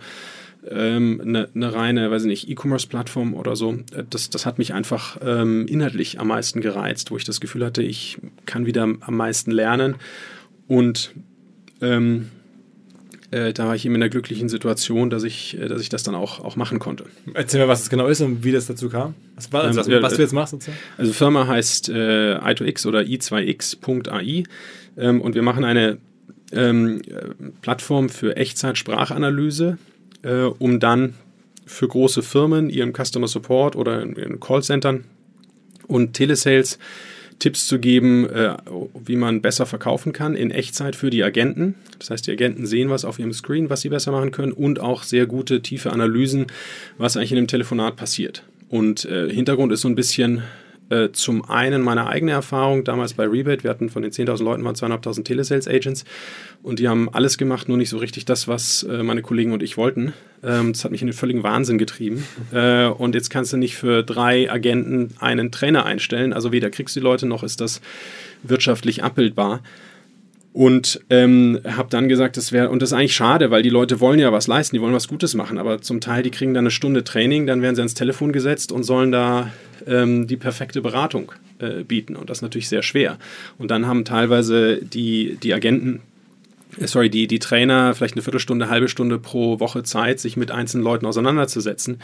ähm, eine, eine reine, weiß ich nicht, E-Commerce-Plattform oder so, äh, das, das hat mich einfach ähm, inhaltlich am meisten gereizt, wo ich das Gefühl hatte, ich kann wieder am meisten lernen. Und ähm, äh, da war ich eben in der glücklichen Situation, dass ich, äh, dass ich das dann auch, auch machen konnte. Erzähl mir, was das genau ist und wie das dazu kam. Was, war, also, ähm, was, du jetzt machst sozusagen? Also Firma heißt äh, i2x oder i2x.ai ähm, und wir machen eine ähm, Plattform für Echtzeit-Sprachanalyse, äh, um dann für große Firmen, ihrem Customer Support oder in, in Callcentern und Telesales Tipps zu geben, äh, wie man besser verkaufen kann in Echtzeit für die Agenten. Das heißt, die Agenten sehen was auf ihrem Screen, was sie besser machen können und auch sehr gute, tiefe Analysen, was eigentlich in dem Telefonat passiert. Und äh, Hintergrund ist so ein bisschen äh, zum einen meine eigene Erfahrung damals bei Rebate. Wir hatten von den 10.000 Leuten waren 2.500 Telesales Agents und die haben alles gemacht, nur nicht so richtig das, was äh, meine Kollegen und ich wollten. Ähm, das hat mich in den völligen Wahnsinn getrieben. Äh, und jetzt kannst du nicht für drei Agenten einen Trainer einstellen. Also weder kriegst du die Leute noch ist das wirtschaftlich abbildbar. Und ähm, habe dann gesagt, das wäre, und das ist eigentlich schade, weil die Leute wollen ja was leisten, die wollen was Gutes machen, aber zum Teil, die kriegen dann eine Stunde Training, dann werden sie ans Telefon gesetzt und sollen da ähm, die perfekte Beratung äh, bieten. Und das ist natürlich sehr schwer. Und dann haben teilweise die, die Agenten, äh, sorry, die, die Trainer vielleicht eine Viertelstunde, halbe Stunde pro Woche Zeit, sich mit einzelnen Leuten auseinanderzusetzen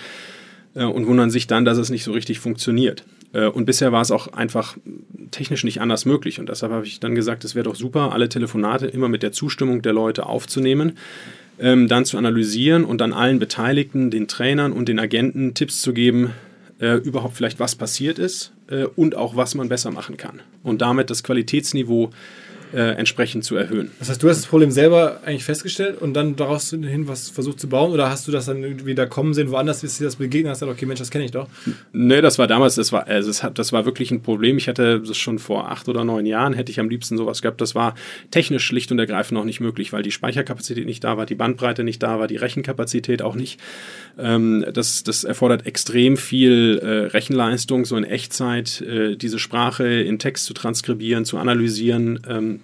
äh, und wundern sich dann, dass es nicht so richtig funktioniert. Äh, und bisher war es auch einfach technisch nicht anders möglich. Und deshalb habe ich dann gesagt, es wäre doch super, alle Telefonate immer mit der Zustimmung der Leute aufzunehmen, ähm, dann zu analysieren und dann allen Beteiligten, den Trainern und den Agenten Tipps zu geben, äh, überhaupt vielleicht was passiert ist äh, und auch was man besser machen kann. Und damit das Qualitätsniveau äh, entsprechend zu erhöhen. Das heißt, du hast das Problem selber eigentlich festgestellt und dann daraus hin was versucht zu bauen oder hast du das dann irgendwie da kommen sehen, woanders ist dir das begegnet hast, gesagt, okay, Mensch, das kenne ich doch? Nee, das war damals, das war, also hat, das war wirklich ein Problem. Ich hatte das schon vor acht oder neun Jahren, hätte ich am liebsten sowas gehabt. Das war technisch schlicht und ergreifend noch nicht möglich, weil die Speicherkapazität nicht da war, die Bandbreite nicht da war, die Rechenkapazität auch nicht. Ähm, das, das erfordert extrem viel äh, Rechenleistung, so in Echtzeit, äh, diese Sprache in Text zu transkribieren, zu analysieren. Ähm,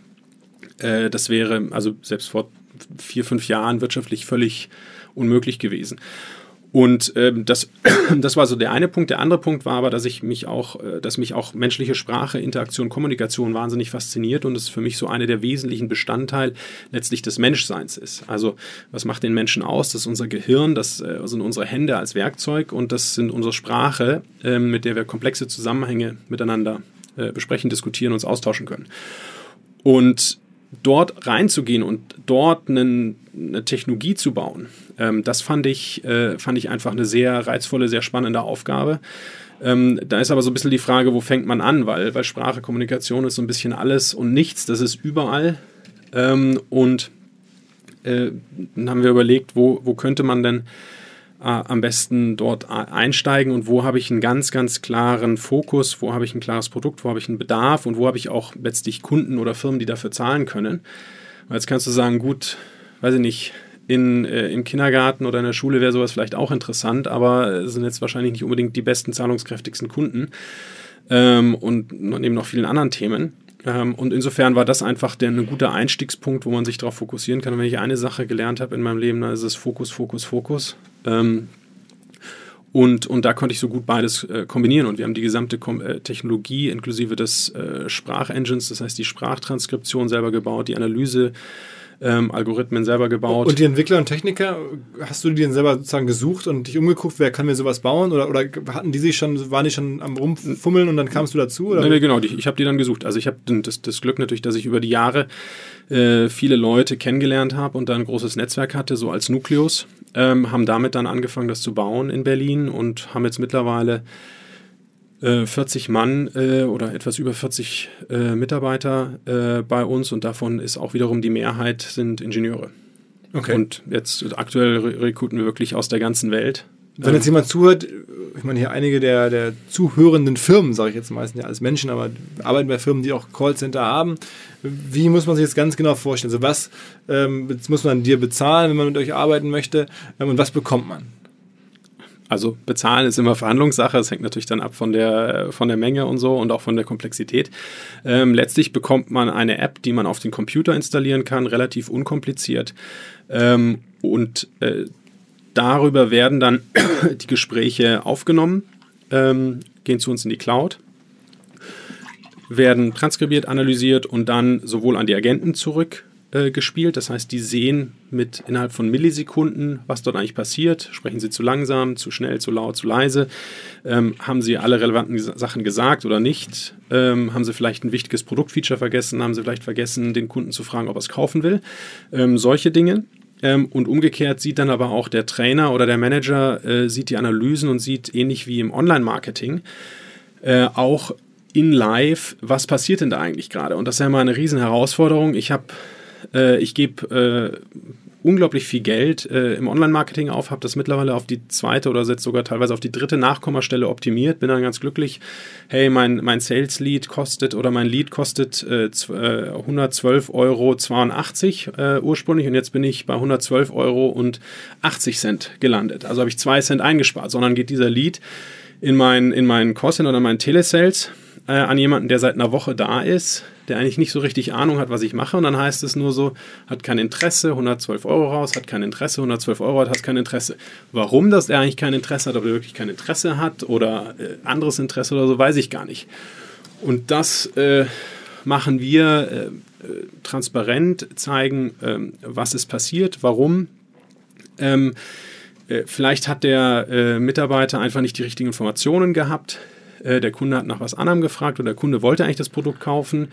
äh, das wäre also selbst vor vier, fünf Jahren wirtschaftlich völlig unmöglich gewesen. Und ähm, das, das war so der eine Punkt. Der andere Punkt war aber, dass ich mich auch, äh, dass mich auch menschliche Sprache, Interaktion, Kommunikation wahnsinnig fasziniert und es für mich so eine der wesentlichen Bestandteil letztlich des Menschseins ist. Also was macht den Menschen aus? Das ist unser Gehirn, das äh, sind unsere Hände als Werkzeug und das sind unsere Sprache, äh, mit der wir komplexe Zusammenhänge miteinander äh, besprechen, diskutieren, uns austauschen können. Und dort reinzugehen und dort einen, eine Technologie zu bauen, ähm, das fand ich, äh, fand ich einfach eine sehr reizvolle, sehr spannende Aufgabe. Ähm, da ist aber so ein bisschen die Frage, wo fängt man an, weil, weil Sprache, Kommunikation ist so ein bisschen alles und nichts, das ist überall. Ähm, und äh, dann haben wir überlegt, wo, wo könnte man denn äh, am besten dort einsteigen und wo habe ich einen ganz, ganz klaren Fokus, wo habe ich ein klares Produkt, wo habe ich einen Bedarf und wo habe ich auch letztlich Kunden oder Firmen, die dafür zahlen können. Weil jetzt kannst du sagen, gut, weiß ich nicht, in, äh, im Kindergarten oder in der Schule wäre sowas vielleicht auch interessant, aber es sind jetzt wahrscheinlich nicht unbedingt die besten, zahlungskräftigsten Kunden ähm, und neben noch vielen anderen Themen. Ähm, und insofern war das einfach der, ein guter Einstiegspunkt, wo man sich darauf fokussieren kann. Und wenn ich eine Sache gelernt habe in meinem Leben, dann ist es Fokus, Fokus, Fokus. Ähm, und, und da konnte ich so gut beides äh, kombinieren. Und wir haben die gesamte Kom äh, Technologie inklusive des äh, Sprachengines, das heißt die Sprachtranskription selber gebaut, die Analyse ähm, Algorithmen selber gebaut. Und die Entwickler und Techniker, hast du die denn selber sozusagen gesucht und dich umgeguckt, wer kann mir sowas bauen? Oder, oder hatten die sich schon, waren die schon am Rumfummeln und dann kamst du dazu? Oder? Nee, nee, genau, ich habe die dann gesucht. Also ich habe das, das Glück natürlich, dass ich über die Jahre äh, viele Leute kennengelernt habe und dann ein großes Netzwerk hatte, so als Nukleus. Ähm, haben damit dann angefangen, das zu bauen in Berlin und haben jetzt mittlerweile 40 äh, Mann äh, oder etwas über 40 äh, Mitarbeiter äh, bei uns und davon ist auch wiederum die Mehrheit sind Ingenieure. Okay. Und jetzt aktuell rekruten wir wirklich aus der ganzen Welt. Wenn jetzt jemand zuhört, ich meine hier einige der, der zuhörenden Firmen, sage ich jetzt meistens ja als Menschen, aber arbeiten bei Firmen, die auch Callcenter haben. Wie muss man sich das ganz genau vorstellen? Also was ähm, muss man dir bezahlen, wenn man mit euch arbeiten möchte ähm, und was bekommt man? Also bezahlen ist immer Verhandlungssache. Es hängt natürlich dann ab von der, von der Menge und so und auch von der Komplexität. Ähm, letztlich bekommt man eine App, die man auf den Computer installieren kann, relativ unkompliziert. Ähm, und äh, darüber werden dann die Gespräche aufgenommen, ähm, gehen zu uns in die Cloud, werden transkribiert, analysiert und dann sowohl an die Agenten zurück äh. Das heißt, die sehen mit innerhalb von Millisekunden, was dort eigentlich passiert. Sprechen sie zu langsam, zu schnell, zu laut, zu leise? Ähm, haben sie alle relevanten Sachen gesagt oder nicht? Ähm, haben sie vielleicht ein wichtiges Produktfeature vergessen? Haben sie vielleicht vergessen, den Kunden zu fragen, ob er es kaufen will? Ähm, solche Dinge. Ähm, und umgekehrt sieht dann aber auch der Trainer oder der Manager, äh, sieht die Analysen und sieht ähnlich wie im Online-Marketing äh, auch in live, was passiert denn da eigentlich gerade? Und das ist ja immer eine riesen Herausforderung. Ich habe äh, ich gebe äh, unglaublich viel Geld äh, im Online-Marketing auf, habe das mittlerweile auf die zweite oder jetzt sogar teilweise auf die dritte Nachkommastelle optimiert, bin dann ganz glücklich. Hey, mein, mein Sales-Lead kostet oder mein Lead kostet äh, 112,82 äh, Euro äh, ursprünglich und jetzt bin ich bei 112 Euro und 80 Cent gelandet. Also habe ich zwei Cent eingespart, sondern geht dieser Lead in meinen in meinen Call oder meinen Telesales äh, an jemanden, der seit einer Woche da ist, der eigentlich nicht so richtig Ahnung hat, was ich mache. Und dann heißt es nur so, hat kein Interesse, 112 Euro raus, hat kein Interesse, 112 Euro hat, hat kein Interesse. Warum das er eigentlich kein Interesse hat, ob er wirklich kein Interesse hat oder äh, anderes Interesse oder so, weiß ich gar nicht. Und das äh, machen wir äh, äh transparent, zeigen, ähm, was ist passiert, warum. Ähm, äh, vielleicht hat der Mitarbeiter einfach nicht die richtigen Informationen gehabt. Äh, der Kunde hat nach was anderem gefragt oder der Kunde wollte eigentlich das Produkt kaufen.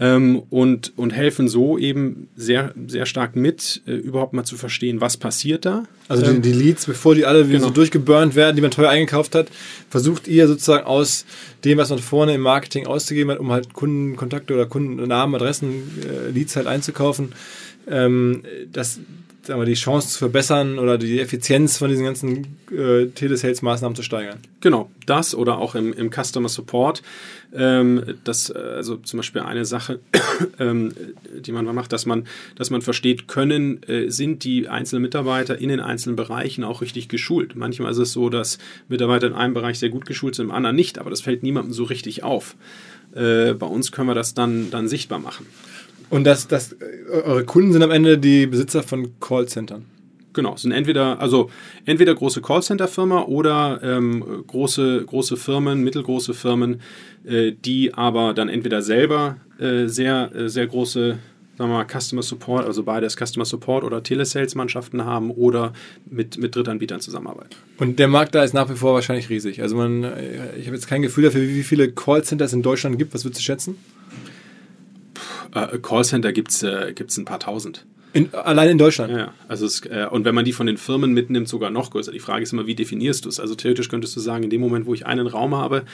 ähm, und, und helfen so eben sehr, sehr stark mit, äh, überhaupt mal zu verstehen, was passiert da. Also die, Ähm, die Leads, bevor die alle wieder genau. so durchgeburnt werden, die man teuer eingekauft hat, versucht ihr sozusagen aus dem, was man vorne im Marketing ausgegeben hat, um halt Kundenkontakte oder Kundennamen, Adressen, äh, Leads halt einzukaufen, ähm, das, wir, die Chance zu verbessern oder die Effizienz von diesen ganzen äh, Telesales-Maßnahmen zu steigern. Genau, das oder auch im, im Customer Support. Ähm, das, äh, also zum Beispiel eine Sache, ähm, die man mal macht, dass man, dass man versteht, können, äh, sind die einzelnen Mitarbeiter in den einzelnen Bereichen auch richtig geschult. Manchmal ist es so, dass Mitarbeiter in einem Bereich sehr gut geschult sind, im anderen nicht, aber das fällt niemandem so richtig auf. Äh, bei uns können wir das dann, dann sichtbar machen. Und das, das, äh, eure Kunden sind am Ende die Besitzer von Callcentern. Genau, sind entweder, also entweder große Callcenter-Firma oder ähm, große, große Firmen, mittelgroße Firmen, äh, die aber dann entweder selber äh, sehr, äh, sehr große sagen wir mal, Customer Support, also beides Customer Support oder Telesales-Mannschaften haben oder mit, mit Drittanbietern zusammenarbeiten. Und der Markt da ist nach wie vor wahrscheinlich riesig. Also man, äh, ich habe jetzt kein Gefühl dafür, wie viele Callcenter es in Deutschland gibt. Was würdest du schätzen? Äh, Callcenter gibt es äh, gibt's ein paar tausend. In, allein in Deutschland. Ja, ja. Also es, äh, und wenn man die von den Firmen mitnimmt, sogar noch größer. Die Frage ist immer, wie definierst du es? Also theoretisch könntest du sagen, in dem Moment, wo ich einen Raum habe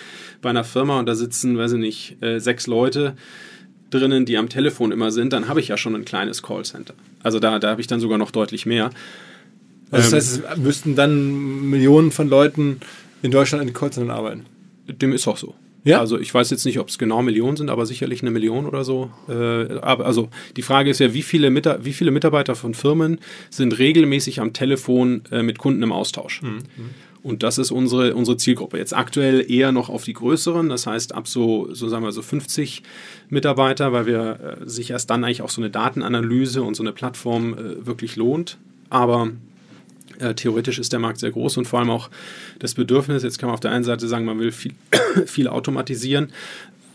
bei einer Firma und da sitzen, weiß ich nicht, äh, sechs Leute drinnen, die am Telefon immer sind, dann habe ich ja schon ein kleines Callcenter. Also da, da habe ich dann sogar noch deutlich mehr. Also das Ähm, heißt, es müssten dann Millionen von Leuten in Deutschland in Callcentern arbeiten. Dem ist auch so. Ja? Also ich weiß jetzt nicht, ob es genau Millionen sind, aber sicherlich eine Million oder so. Äh, aber also die Frage ist ja, wie viele, Mita wie viele Mitarbeiter von Firmen sind regelmäßig am Telefon äh, mit Kunden im Austausch? Und das ist unsere, unsere Zielgruppe. Jetzt aktuell eher noch auf die größeren, das heißt ab so, so sagen wir so 50 Mitarbeiter, weil wir äh, sich erst dann eigentlich auch so eine Datenanalyse und so eine Plattform äh, wirklich lohnt. Aber äh, theoretisch ist der Markt sehr groß und vor allem auch das Bedürfnis, jetzt kann man auf der einen Seite sagen, man will viel, viel automatisieren.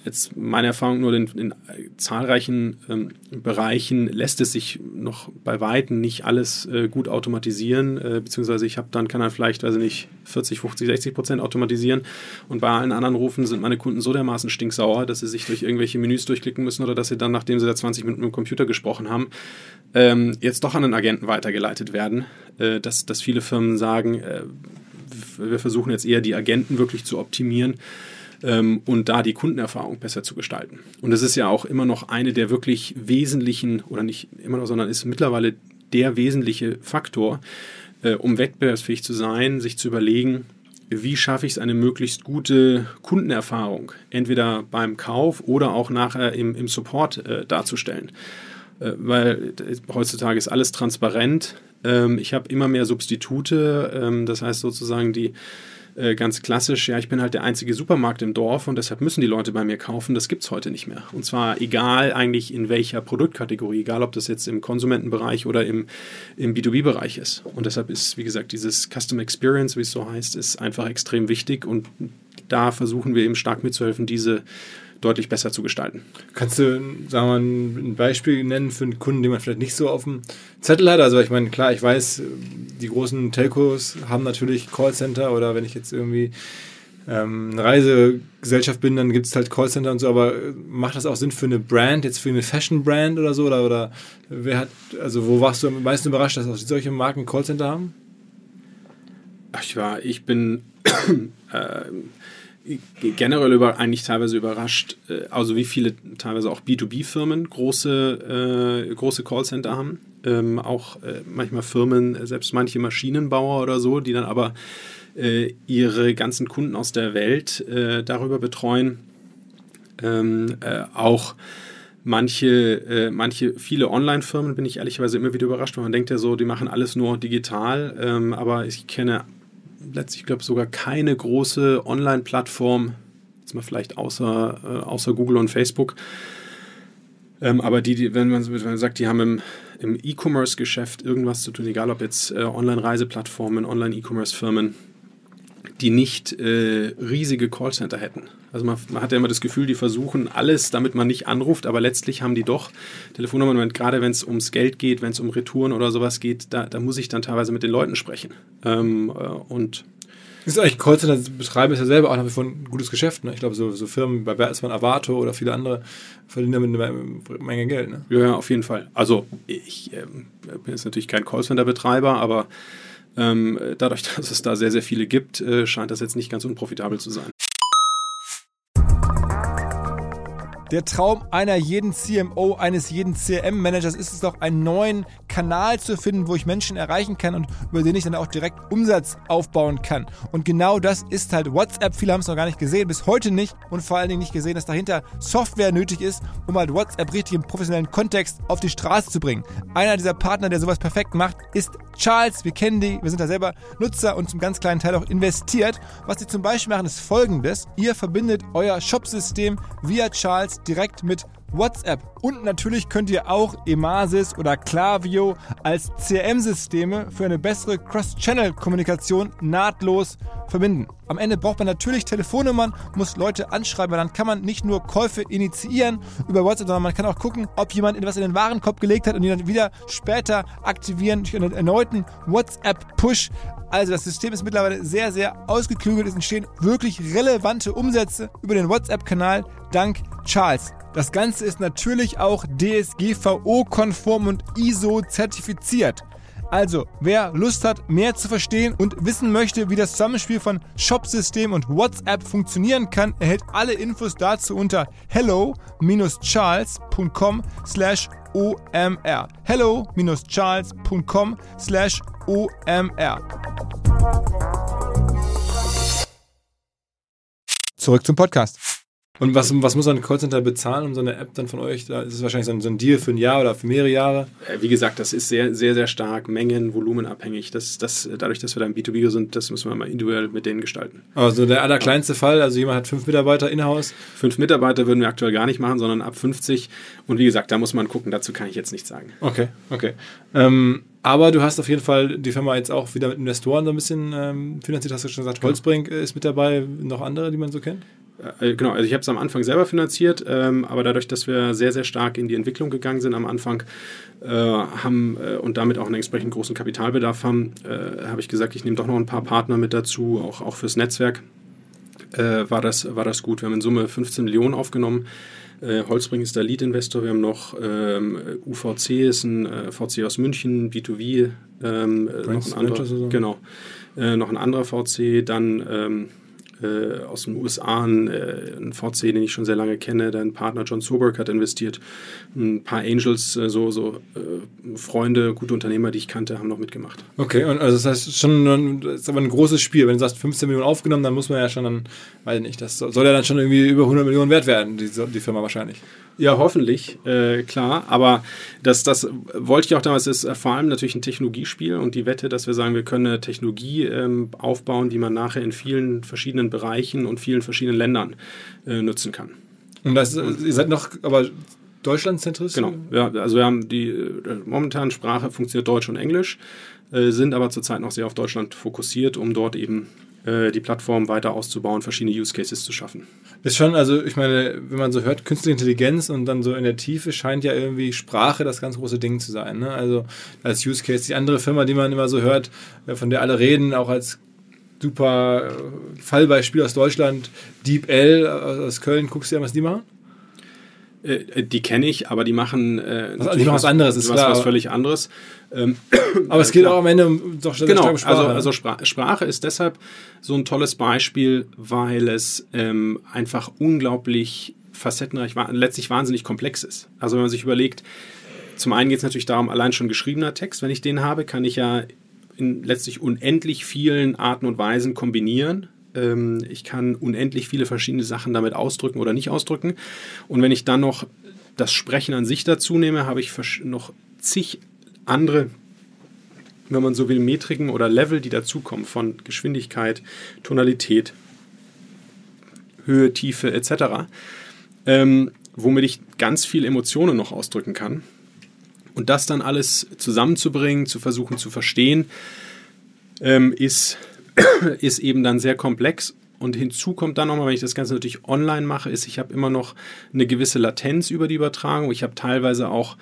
Jetzt meine Erfahrung nur in, in zahlreichen ähm, Bereichen lässt es sich noch bei Weitem nicht alles äh, gut automatisieren, äh, beziehungsweise ich habe dann kann dann vielleicht, weiß ich nicht, 40, 50, 60 Prozent automatisieren. Und bei allen anderen Rufen sind meine Kunden so dermaßen stinksauer, dass sie sich durch irgendwelche Menüs durchklicken müssen oder dass sie dann, nachdem sie da 20 Minuten mit dem Computer gesprochen haben, ähm, jetzt doch an einen Agenten weitergeleitet werden, äh, dass, dass viele Firmen sagen, äh, wir versuchen jetzt eher die Agenten wirklich zu optimieren ähm, und da die Kundenerfahrung besser zu gestalten. Und das ist ja auch immer noch eine der wirklich wesentlichen, oder nicht immer noch, sondern ist mittlerweile der wesentliche Faktor, äh, um wettbewerbsfähig zu sein, sich zu überlegen, wie schaffe ich es, eine möglichst gute Kundenerfahrung, entweder beim Kauf oder auch nachher im, im Support äh, darzustellen. Äh, weil äh, heutzutage ist alles transparent. Ähm, ich habe immer mehr Substitute, ähm, das heißt sozusagen die äh, ganz klassisch, ja, ich bin halt der einzige Supermarkt im Dorf und deshalb müssen die Leute bei mir kaufen. Das gibt es heute nicht mehr. Und zwar egal eigentlich in welcher Produktkategorie, egal ob das jetzt im Konsumentenbereich oder im, im B2B-Bereich ist. Und deshalb ist, wie gesagt, dieses Custom Experience, wie es so heißt, ist einfach extrem wichtig und da versuchen wir eben stark mitzuhelfen, diese deutlich besser zu gestalten. Kannst du, sagen wir mal, ein Beispiel nennen für einen Kunden, den man vielleicht nicht so auf dem Zettel hat? Also ich meine, klar, ich weiß, die großen Telcos haben natürlich Callcenter oder wenn ich jetzt irgendwie ähm, eine Reisegesellschaft bin, dann gibt es halt Callcenter und so, aber macht das auch Sinn für eine Brand, jetzt für eine Fashion-Brand oder so? Oder, oder wer hat, also wo warst du am meisten überrascht, dass auch solche Marken Callcenter haben? Ich war, ich bin äh, generell über, eigentlich teilweise überrascht, äh, also wie viele teilweise auch B2B-Firmen große, äh, große Callcenter haben. Ähm, auch äh, manchmal Firmen, selbst manche Maschinenbauer oder so, die dann aber äh, ihre ganzen Kunden aus der Welt äh, darüber betreuen. Ähm, äh, auch manche, äh, manche, viele Online-Firmen bin ich ehrlicherweise immer wieder überrascht, weil man denkt ja so, die machen alles nur digital, ähm, aber ich kenne letztlich, ich glaube, sogar keine große Online-Plattform, jetzt mal vielleicht außer, äh, außer Google und Facebook, ähm, aber die, die wenn, man, wenn man sagt, die haben im, im E-Commerce-Geschäft irgendwas zu tun, egal ob jetzt äh, Online-Reiseplattformen, Online-E-Commerce-Firmen, die nicht äh, riesige Callcenter hätten. Also man, man, hat ja immer das Gefühl, die versuchen alles, damit man nicht anruft, aber letztlich haben die doch Telefonnummern, gerade wenn es ums Geld geht, wenn es um Retouren oder sowas geht, da, da, muss ich dann teilweise mit den Leuten sprechen. Ähm, äh, und Ist eigentlich Callcenter betreiben ist ja selber auch nach wie vor ein gutes Geschäft. Ne? Ich glaube, so, so Firmen bei Bertelsmann, Avato oder viele andere verdienen damit eine Menge Geld. Ne? Ja, auf jeden Fall. Also ich ähm, bin jetzt natürlich kein Callcenter-Betreiber, aber ähm, dadurch, dass es da sehr, sehr viele gibt, äh, scheint das jetzt nicht ganz unprofitabel zu sein. Der Traum einer jeden CMO, eines jeden CRM-Managers ist es doch, einen neuen Kanal zu finden, wo ich Menschen erreichen kann und über den ich dann auch direkt Umsatz aufbauen kann. Und genau das ist halt WhatsApp. Viele haben es noch gar nicht gesehen, bis heute nicht und vor allen Dingen nicht gesehen, dass dahinter Software nötig ist, um halt WhatsApp richtig im professionellen Kontext auf die Straße zu bringen. Einer dieser Partner, der sowas perfekt macht, ist Charles. Wir kennen die, wir sind da selber Nutzer und zum ganz kleinen Teil auch investiert. Was sie zum Beispiel machen, ist folgendes. Ihr verbindet euer Shopsystem via Charles direkt mit WhatsApp. Und natürlich könnt ihr auch Emasis oder Klaviyo als CRM-Systeme für eine bessere Cross-Channel-Kommunikation nahtlos verbinden. Am Ende braucht man natürlich Telefonnummern, muss Leute anschreiben, weil dann kann man nicht nur Käufe initiieren über WhatsApp, sondern man kann auch gucken, ob jemand etwas in den Warenkorb gelegt hat und ihn dann wieder später aktivieren durch einen erneuten WhatsApp-Push. Also das System ist mittlerweile sehr, sehr ausgeklügelt. Es entstehen wirklich relevante Umsätze über den WhatsApp-Kanal dank Charles. Das Ganze ist natürlich auch DSGVO-konform und ISO-zertifiziert. Also, wer Lust hat, mehr zu verstehen und wissen möchte, wie das Zusammenspiel von Shopsystem und WhatsApp funktionieren kann, erhält alle Infos dazu unter hello-charles.com slash omr. hello-charles.com slash omr. Zurück zum Podcast. Und was, was muss ein Callcenter bezahlen, um so eine App dann von euch? Da ist es wahrscheinlich so ein, so ein Deal für ein Jahr oder für mehrere Jahre. Äh, wie gesagt, das ist sehr, sehr, sehr stark Mengen, Volumenabhängig. Das, das, dadurch, dass wir da im B2B sind, das müssen wir mal individuell mit denen gestalten. Also der allerkleinste Fall, also jemand hat fünf Mitarbeiter in-house. Fünf Mitarbeiter würden wir aktuell gar nicht machen, sondern ab 50. Und wie gesagt, da muss man gucken, dazu kann ich jetzt nichts sagen. Okay, okay. Ähm, aber du hast auf jeden Fall die Firma jetzt auch wieder mit Investoren so ein bisschen ähm, finanziert, hast du schon gesagt. Genau. Holzbrink ist mit dabei, noch andere, die man so kennt? Äh, genau, also ich habe es am Anfang selber finanziert, ähm, aber dadurch, dass wir sehr, sehr stark in die Entwicklung gegangen sind am Anfang äh, haben äh, und damit auch einen entsprechend großen Kapitalbedarf haben, äh, habe ich gesagt, ich nehme doch noch ein paar Partner mit dazu, auch, auch fürs Netzwerk. Äh, war, das, war das gut. Wir haben in Summe 15 Millionen aufgenommen. Äh, Holzbring ist der Lead-Investor. Wir haben noch ähm, UVC, ist ein VC aus München, B2V, ähm, noch ein anderer, genau, noch ein anderer VC, dann ähm, äh, aus den USA, ein, äh, ein VC, den ich schon sehr lange kenne, dein Partner John Soberg hat investiert. Ein paar Angels, äh, so, so äh, Freunde, gute Unternehmer, die ich kannte, haben noch mitgemacht. Okay, und also das heißt schon, das ist aber ein großes Spiel. Wenn du sagst 15 Millionen aufgenommen, dann muss man ja schon dann, weiß ich nicht, das soll ja dann schon irgendwie über 100 Millionen wert werden, die, die Firma wahrscheinlich. Ja, hoffentlich, äh, klar. Aber das, das wollte ich auch damals, ist äh, vor allem natürlich ein Technologiespiel und die Wette, dass wir sagen, wir können eine Technologie ähm, aufbauen, die man nachher in vielen verschiedenen Bereichen und vielen verschiedenen Ländern äh, nutzen kann. Und das, ihr seid noch, aber deutschlandzentrisch? Genau, ja, also wir haben die äh, momentan Sprache funktioniert Deutsch und Englisch, äh, sind aber zurzeit noch sehr auf Deutschland fokussiert, um dort eben äh, die Plattform weiter auszubauen, verschiedene Use Cases zu schaffen. Ist schon, also ich meine, wenn man so hört, künstliche Intelligenz und dann so in der Tiefe scheint ja irgendwie Sprache das ganz große Ding zu sein. Ne? Also als Use Case, die andere Firma, die man immer so hört, äh, von der alle reden, auch als super äh, Fallbeispiel aus Deutschland, DeepL aus Köln, guckst du ja, was die machen? Äh, die kenne ich, aber die machen, äh, also die machen was anderes, ist was, klar, was völlig anderes. Ähm, aber es geht klar. auch am Ende um doch genau, Sprache. Also, also Sprache, Sprache ist deshalb so ein tolles Beispiel, weil es ähm, einfach unglaublich facettenreich, letztlich wahnsinnig komplex ist. Also wenn man sich überlegt, zum einen geht es natürlich darum, allein schon geschriebener Text, wenn ich den habe, kann ich ja in letztlich unendlich vielen Arten und Weisen kombinieren ähm, ich kann unendlich viele verschiedene Sachen damit ausdrücken oder nicht ausdrücken. Und wenn ich dann noch das Sprechen an sich dazu nehme, habe ich noch zig andere, wenn man so will, Metriken oder Level, die dazukommen von Geschwindigkeit, Tonalität, Höhe, Tiefe etc., ähm, womit ich ganz viel Emotionen noch ausdrücken kann. Und das dann alles zusammenzubringen, zu versuchen zu verstehen, ähm, ist ist eben dann sehr komplex. Und hinzu kommt dann nochmal, wenn ich das Ganze natürlich online mache, ist, ich habe immer noch eine gewisse Latenz über die Übertragung. Ich habe teilweise auch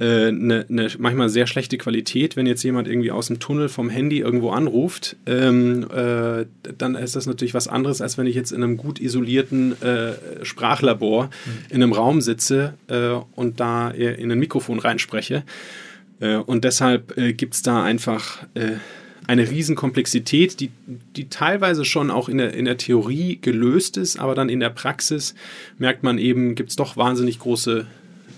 eine, eine manchmal sehr schlechte Qualität. Wenn jetzt jemand irgendwie aus dem Tunnel vom Handy irgendwo anruft, ähm, äh, dann ist das natürlich was anderes, als wenn ich jetzt in einem gut isolierten äh, Sprachlabor mhm. in einem Raum sitze äh, und da in ein Mikrofon reinspreche. Äh, und deshalb äh, gibt es da einfach eine Riesenkomplexität, die, die teilweise schon auch in der, in der Theorie gelöst ist, aber dann in der Praxis merkt man eben, gibt es doch wahnsinnig große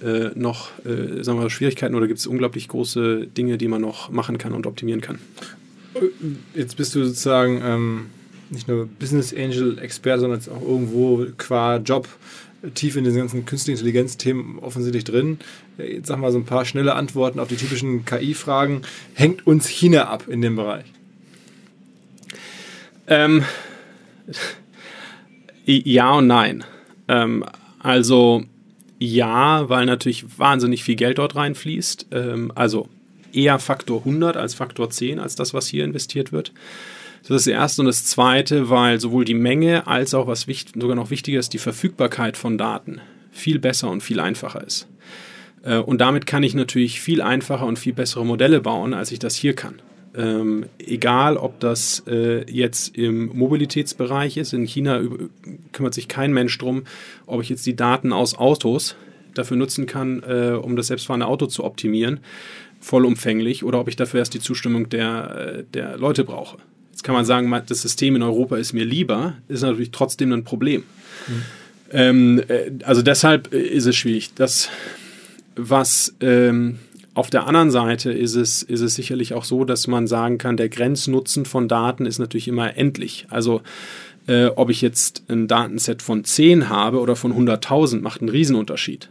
äh, noch äh, sagen wir, Schwierigkeiten oder gibt es unglaublich große Dinge, die man noch machen kann und optimieren kann? Jetzt bist du sozusagen ähm, nicht nur Business Angel Experte, sondern jetzt auch irgendwo qua Job tief in den ganzen künstlichen Intelligenz-Themen offensichtlich drin. Jetzt sag mal so ein paar schnelle Antworten auf die typischen KI-Fragen. Hängt uns China ab in dem Bereich? Ähm, ja und nein. Ähm, also ja, weil natürlich wahnsinnig viel Geld dort reinfließt. Ähm, also eher Faktor 100 als Faktor 10 als das, was hier investiert wird. Das ist das Erste. Und das Zweite, weil sowohl die Menge als auch, was wichtig, sogar noch wichtiger ist, die Verfügbarkeit von Daten viel besser und viel einfacher ist. Äh, und damit kann ich natürlich viel einfacher und viel bessere Modelle bauen, als ich das hier kann. Ähm, egal, ob das äh, jetzt im Mobilitätsbereich ist, in China kümmert sich kein Mensch drum, ob ich jetzt die Daten aus Autos dafür nutzen kann, äh, um das selbstfahrende Auto zu optimieren, vollumfänglich, oder ob ich dafür erst die Zustimmung der, äh, der Leute brauche. Jetzt kann man sagen, das System in Europa ist mir lieber, ist natürlich trotzdem ein Problem. Mhm. Ähm, äh, also deshalb äh, ist es schwierig. Das, was ähm, auf der anderen Seite ist es, ist es sicherlich auch so, dass man sagen kann, der Grenznutzen von Daten ist natürlich immer endlich. Also äh, ob ich jetzt ein Datenset von 10 habe oder von 100.000, macht einen Riesenunterschied.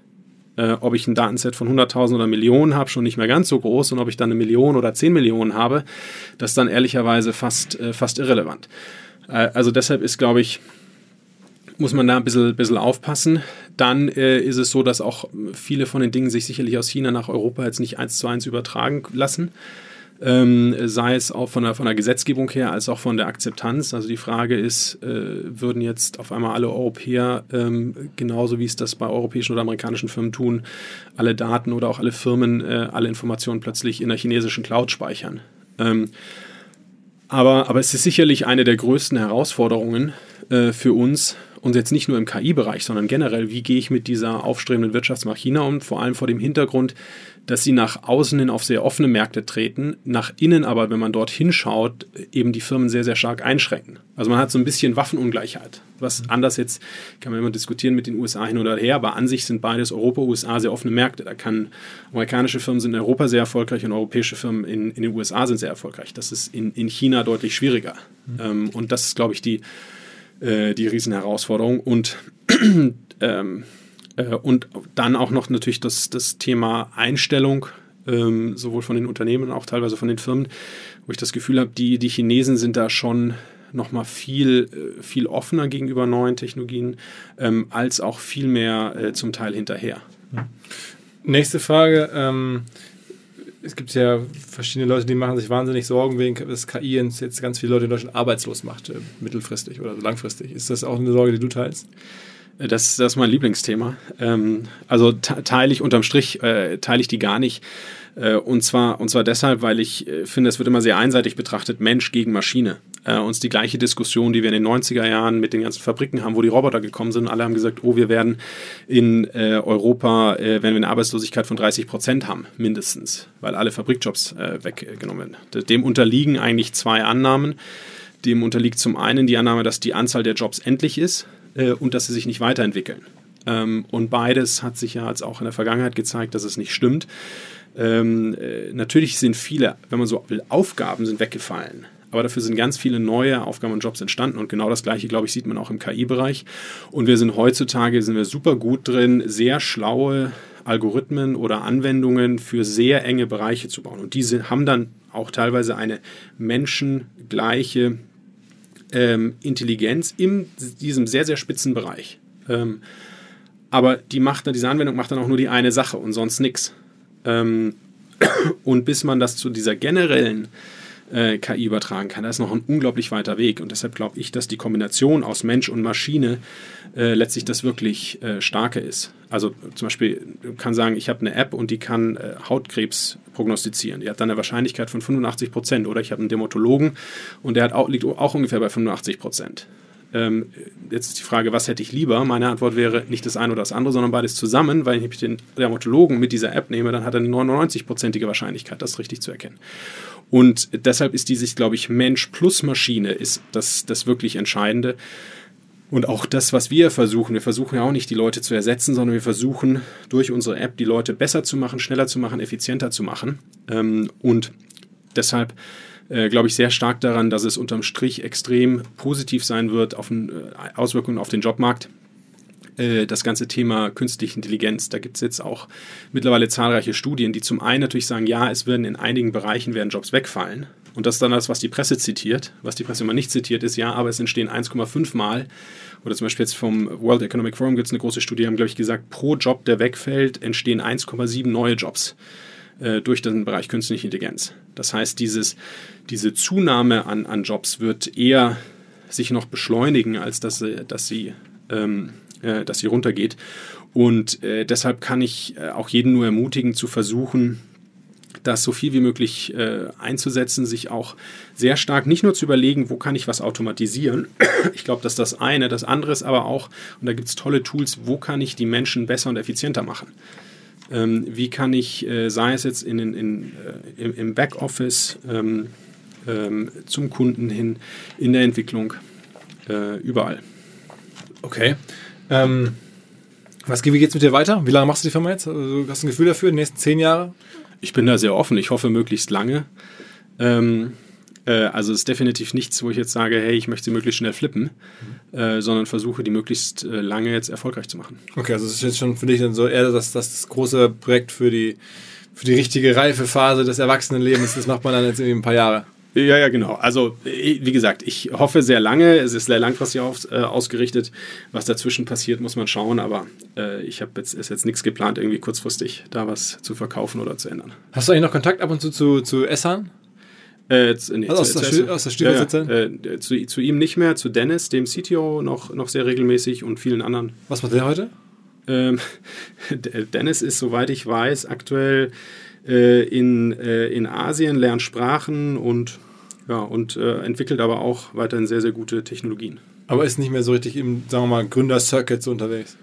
Äh, ob ich ein Datenset von 100.000 oder Millionen habe, schon nicht mehr ganz so groß. Und ob ich dann eine Million oder 10 Millionen habe, das ist dann ehrlicherweise fast, äh, fast irrelevant. Äh, also deshalb ist, glaube ich, muss man da ein bisschen, bisschen aufpassen. Dann äh, ist es so, dass auch viele von den Dingen sich sicherlich aus China nach Europa jetzt nicht eins zu eins übertragen lassen. Ähm, sei es auch von der, von der Gesetzgebung her als auch von der Akzeptanz. Also die Frage ist, äh, würden jetzt auf einmal alle Europäer, ähm, genauso wie es das bei europäischen oder amerikanischen Firmen tun, alle Daten oder auch alle Firmen, äh, alle Informationen plötzlich in der chinesischen Cloud speichern? Ähm, aber, aber es ist sicherlich eine der größten Herausforderungen äh, für uns, und jetzt nicht nur im KI-Bereich, sondern generell, wie gehe ich mit dieser aufstrebenden Wirtschaftsmacht China um, vor allem vor dem Hintergrund, dass sie nach außen hin auf sehr offene Märkte treten, nach innen aber, wenn man dort hinschaut, eben die Firmen sehr, sehr stark einschränken. Also man hat so ein bisschen Waffenungleichheit, was anders jetzt, kann man immer diskutieren mit den USA hin oder her, aber an sich sind beides Europa, USA sehr offene Märkte. Da kann, amerikanische Firmen sind in Europa sehr erfolgreich und europäische Firmen in, in den USA sind sehr erfolgreich. Das ist in, in China deutlich schwieriger. Mhm. Ähm, und das ist, glaube ich, die, äh, die Riesenherausforderung. Und, ähm, äh, und dann auch noch natürlich das, das Thema Einstellung, ähm, sowohl von den Unternehmen, auch teilweise von den Firmen, wo ich das Gefühl habe, die, die Chinesen sind da schon noch mal viel, äh, viel offener gegenüber neuen Technologien, ähm, als auch viel mehr äh, zum Teil hinterher. Nächste Frage. Ähm, es gibt ja verschiedene Leute, die machen sich wahnsinnig Sorgen wegen des KI jetzt ganz viele Leute in Deutschland arbeitslos macht, äh, mittelfristig oder langfristig. Ist das auch eine Sorge, die du teilst? Äh, das, das ist mein Lieblingsthema. Ähm, also teile ich unterm Strich, äh, teile ich die gar nicht. Und, zwar, und zwar deshalb, weil ich finde, es wird immer sehr einseitig betrachtet, Mensch gegen Maschine. Äh, uns die gleiche Diskussion, die wir in den 90er Jahren mit den ganzen Fabriken haben, wo die Roboter gekommen sind. Alle haben gesagt, oh, wir werden in äh, Europa, äh, wenn wir eine Arbeitslosigkeit von 30 Prozent haben, mindestens, weil alle Fabrikjobs äh, weggenommen werden. Dem unterliegen eigentlich zwei Annahmen. Dem unterliegt zum einen die Annahme, dass die Anzahl der Jobs endlich ist äh, und dass sie sich nicht weiterentwickeln. Ähm, und beides hat sich ja jetzt auch in der Vergangenheit gezeigt, dass es nicht stimmt. Ähm, äh, natürlich sind viele, wenn man so will, Aufgaben sind weggefallen. Aber dafür sind ganz viele neue Aufgaben und Jobs entstanden. Und genau das Gleiche, glaube ich, sieht man auch im KI-Bereich. Und wir sind heutzutage sind wir super gut drin, sehr schlaue Algorithmen oder Anwendungen für sehr enge Bereiche zu bauen. Und diese haben dann auch teilweise eine menschengleiche ähm, Intelligenz in diesem sehr, sehr spitzen Bereich. Ähm, aber die macht dann, diese Anwendung macht dann auch nur die eine Sache und sonst nichts. Ähm, und bis man das zu dieser generellen äh, KI übertragen kann. Da ist noch ein unglaublich weiter Weg. Und deshalb glaube ich, dass die Kombination aus Mensch und Maschine äh, letztlich das wirklich äh, Starke ist. Also zum Beispiel kann sagen, ich habe eine App und die kann äh, Hautkrebs prognostizieren. Die hat dann eine Wahrscheinlichkeit von 85 Prozent. Oder ich habe einen Dermatologen und der hat auch, liegt auch ungefähr bei 85 Prozent. Ähm, jetzt ist die Frage, was hätte ich lieber? Meine Antwort wäre nicht das eine oder das andere, sondern beides zusammen, weil wenn ich den Dermatologen mit dieser App nehme, dann hat er eine 99-prozentige Wahrscheinlichkeit, das richtig zu erkennen. Und deshalb ist dieses, glaube ich, Mensch plus Maschine ist das, das wirklich Entscheidende. Und auch das, was wir versuchen, wir versuchen ja auch nicht die Leute zu ersetzen, sondern wir versuchen durch unsere App die Leute besser zu machen, schneller zu machen, effizienter zu machen. Ähm, und deshalb äh, glaube ich sehr stark daran, dass es unterm Strich extrem positiv sein wird auf den, äh, Auswirkungen auf den Jobmarkt äh, das ganze Thema künstliche Intelligenz. Da gibt es jetzt auch mittlerweile zahlreiche Studien, die zum einen natürlich sagen, ja, es werden in einigen Bereichen werden Jobs wegfallen. Und das ist dann das, was die Presse zitiert. Was die Presse immer nicht zitiert, ist, ja, aber es entstehen 1,5 Mal. Oder zum Beispiel jetzt vom World Economic Forum gibt es eine große Studie, die haben, glaube ich, gesagt, pro Job, der wegfällt, entstehen 1,7 neue Jobs äh, durch den Bereich künstliche Intelligenz. Das heißt, dieses, diese Zunahme an, an Jobs wird eher sich noch beschleunigen, als dass sie, dass sie, ähm, äh, dass sie runtergeht. Und äh, deshalb kann ich äh, auch jeden nur ermutigen, zu versuchen, das so viel wie möglich äh, einzusetzen, sich auch sehr stark nicht nur zu überlegen, wo kann ich was automatisieren. Ich glaube, dass das eine, das andere ist aber auch, und da gibt es tolle Tools, wo kann ich die Menschen besser und effizienter machen. Ähm, wie kann ich, äh, sei es jetzt in, in, in äh, im, Backoffice, ähm, ähm, zum Kunden hin, in der Entwicklung, äh, überall. Okay. Ähm, was, wie geht es mit dir weiter? Wie lange machst du die Firma jetzt? Also, hast du ein Gefühl dafür, die nächsten zehn Jahre? Ich bin da sehr offen. Ich hoffe möglichst lange. Ähm, äh, also es ist definitiv nichts, wo ich jetzt sage, hey, ich möchte sie möglichst schnell flippen, mhm. äh, sondern versuche, die möglichst äh, lange jetzt erfolgreich zu machen. Okay, also es ist jetzt schon für dich dann so eher das, das große Projekt für die, für die richtige reife Phase des Erwachsenenlebens. Das macht man dann jetzt irgendwie ein paar Jahre. Ja, ja, genau. Also, wie gesagt, ich hoffe sehr lange. Es ist sehr langfristig auf, äh, ausgerichtet. Was dazwischen passiert, muss man schauen. Aber äh, ich habe jetzt, ist jetzt nichts geplant, irgendwie kurzfristig da was zu verkaufen oder zu ändern. Hast du eigentlich noch Kontakt ab und zu zu, zu Essan? Äh, nee, also aus, zu, der, aus der? Ja, äh, zu, zu, ihm nicht mehr, zu Dennis, dem CTO, noch, noch sehr regelmäßig und vielen anderen. Was macht der heute? Ähm, Dennis ist, soweit ich weiß, aktuell äh, in, äh, in Asien, lernt Sprachen und, ja, und äh, entwickelt aber auch weiterhin sehr, sehr gute Technologien. Aber ist nicht mehr so richtig im, sagen wir mal, Gründer-Circuit so unterwegs?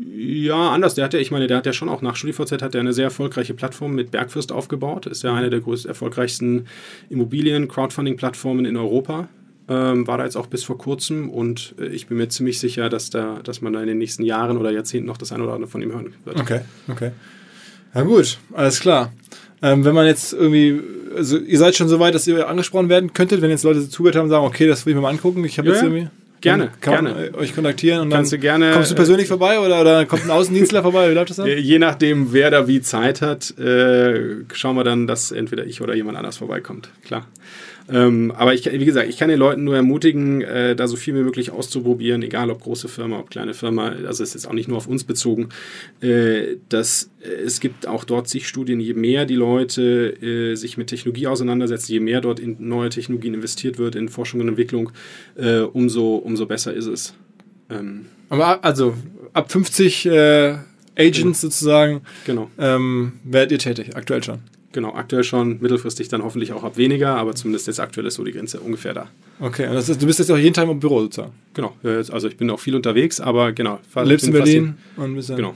Ja, anders. Der hat ja, ich meine, der hat ja schon auch nach StudiVZ hat er eine sehr erfolgreiche Plattform mit Bergfürst aufgebaut. Ist ja eine der größten, erfolgreichsten Immobilien-Crowdfunding-Plattformen in Europa. Ähm, war da jetzt auch bis vor kurzem und äh, ich bin mir ziemlich sicher, dass, da, dass man da in den nächsten Jahren oder Jahrzehnten noch das eine oder andere von ihm hören wird. Okay, okay. Ja gut, alles klar. Ähm, wenn man jetzt irgendwie, also ihr seid schon so weit, dass ihr angesprochen werden könntet, wenn jetzt Leute zugehört haben und sagen, okay, das will ich mir mal angucken, ich habe ja, jetzt irgendwie... Gerne, kann gerne. euch kontaktieren und Kannst dann du gerne, kommst du persönlich vorbei oder, oder kommt ein Außendienstler vorbei? Wie läuft das dann? Äh, je nachdem, wer da wie Zeit hat, äh, schauen wir dann, dass entweder ich oder jemand anders vorbeikommt. Klar. Ähm, aber ich, wie gesagt, ich kann den Leuten nur ermutigen, äh, da so viel wie möglich auszuprobieren, egal ob große Firma, ob kleine Firma. Also es ist jetzt auch nicht nur auf uns bezogen. Äh, dass, äh, es gibt auch dort sich Studien, je mehr die Leute äh, sich mit Technologie auseinandersetzen, je mehr dort in neue Technologien investiert wird, in Forschung und Entwicklung, äh, umso, umso besser ist es. Ähm, aber also ab 50 äh, Agents genau. sozusagen genau. ähm, werdet ihr tätig, aktuell schon. Genau, aktuell schon, mittelfristig dann hoffentlich auch ab weniger, aber zumindest jetzt aktuell ist so die Grenze ungefähr da. Okay, und ist, du bist jetzt auch jeden Tag im Büro sozusagen? Genau, also ich bin auch viel unterwegs, aber genau. Lebst in Berlin und bist Genau.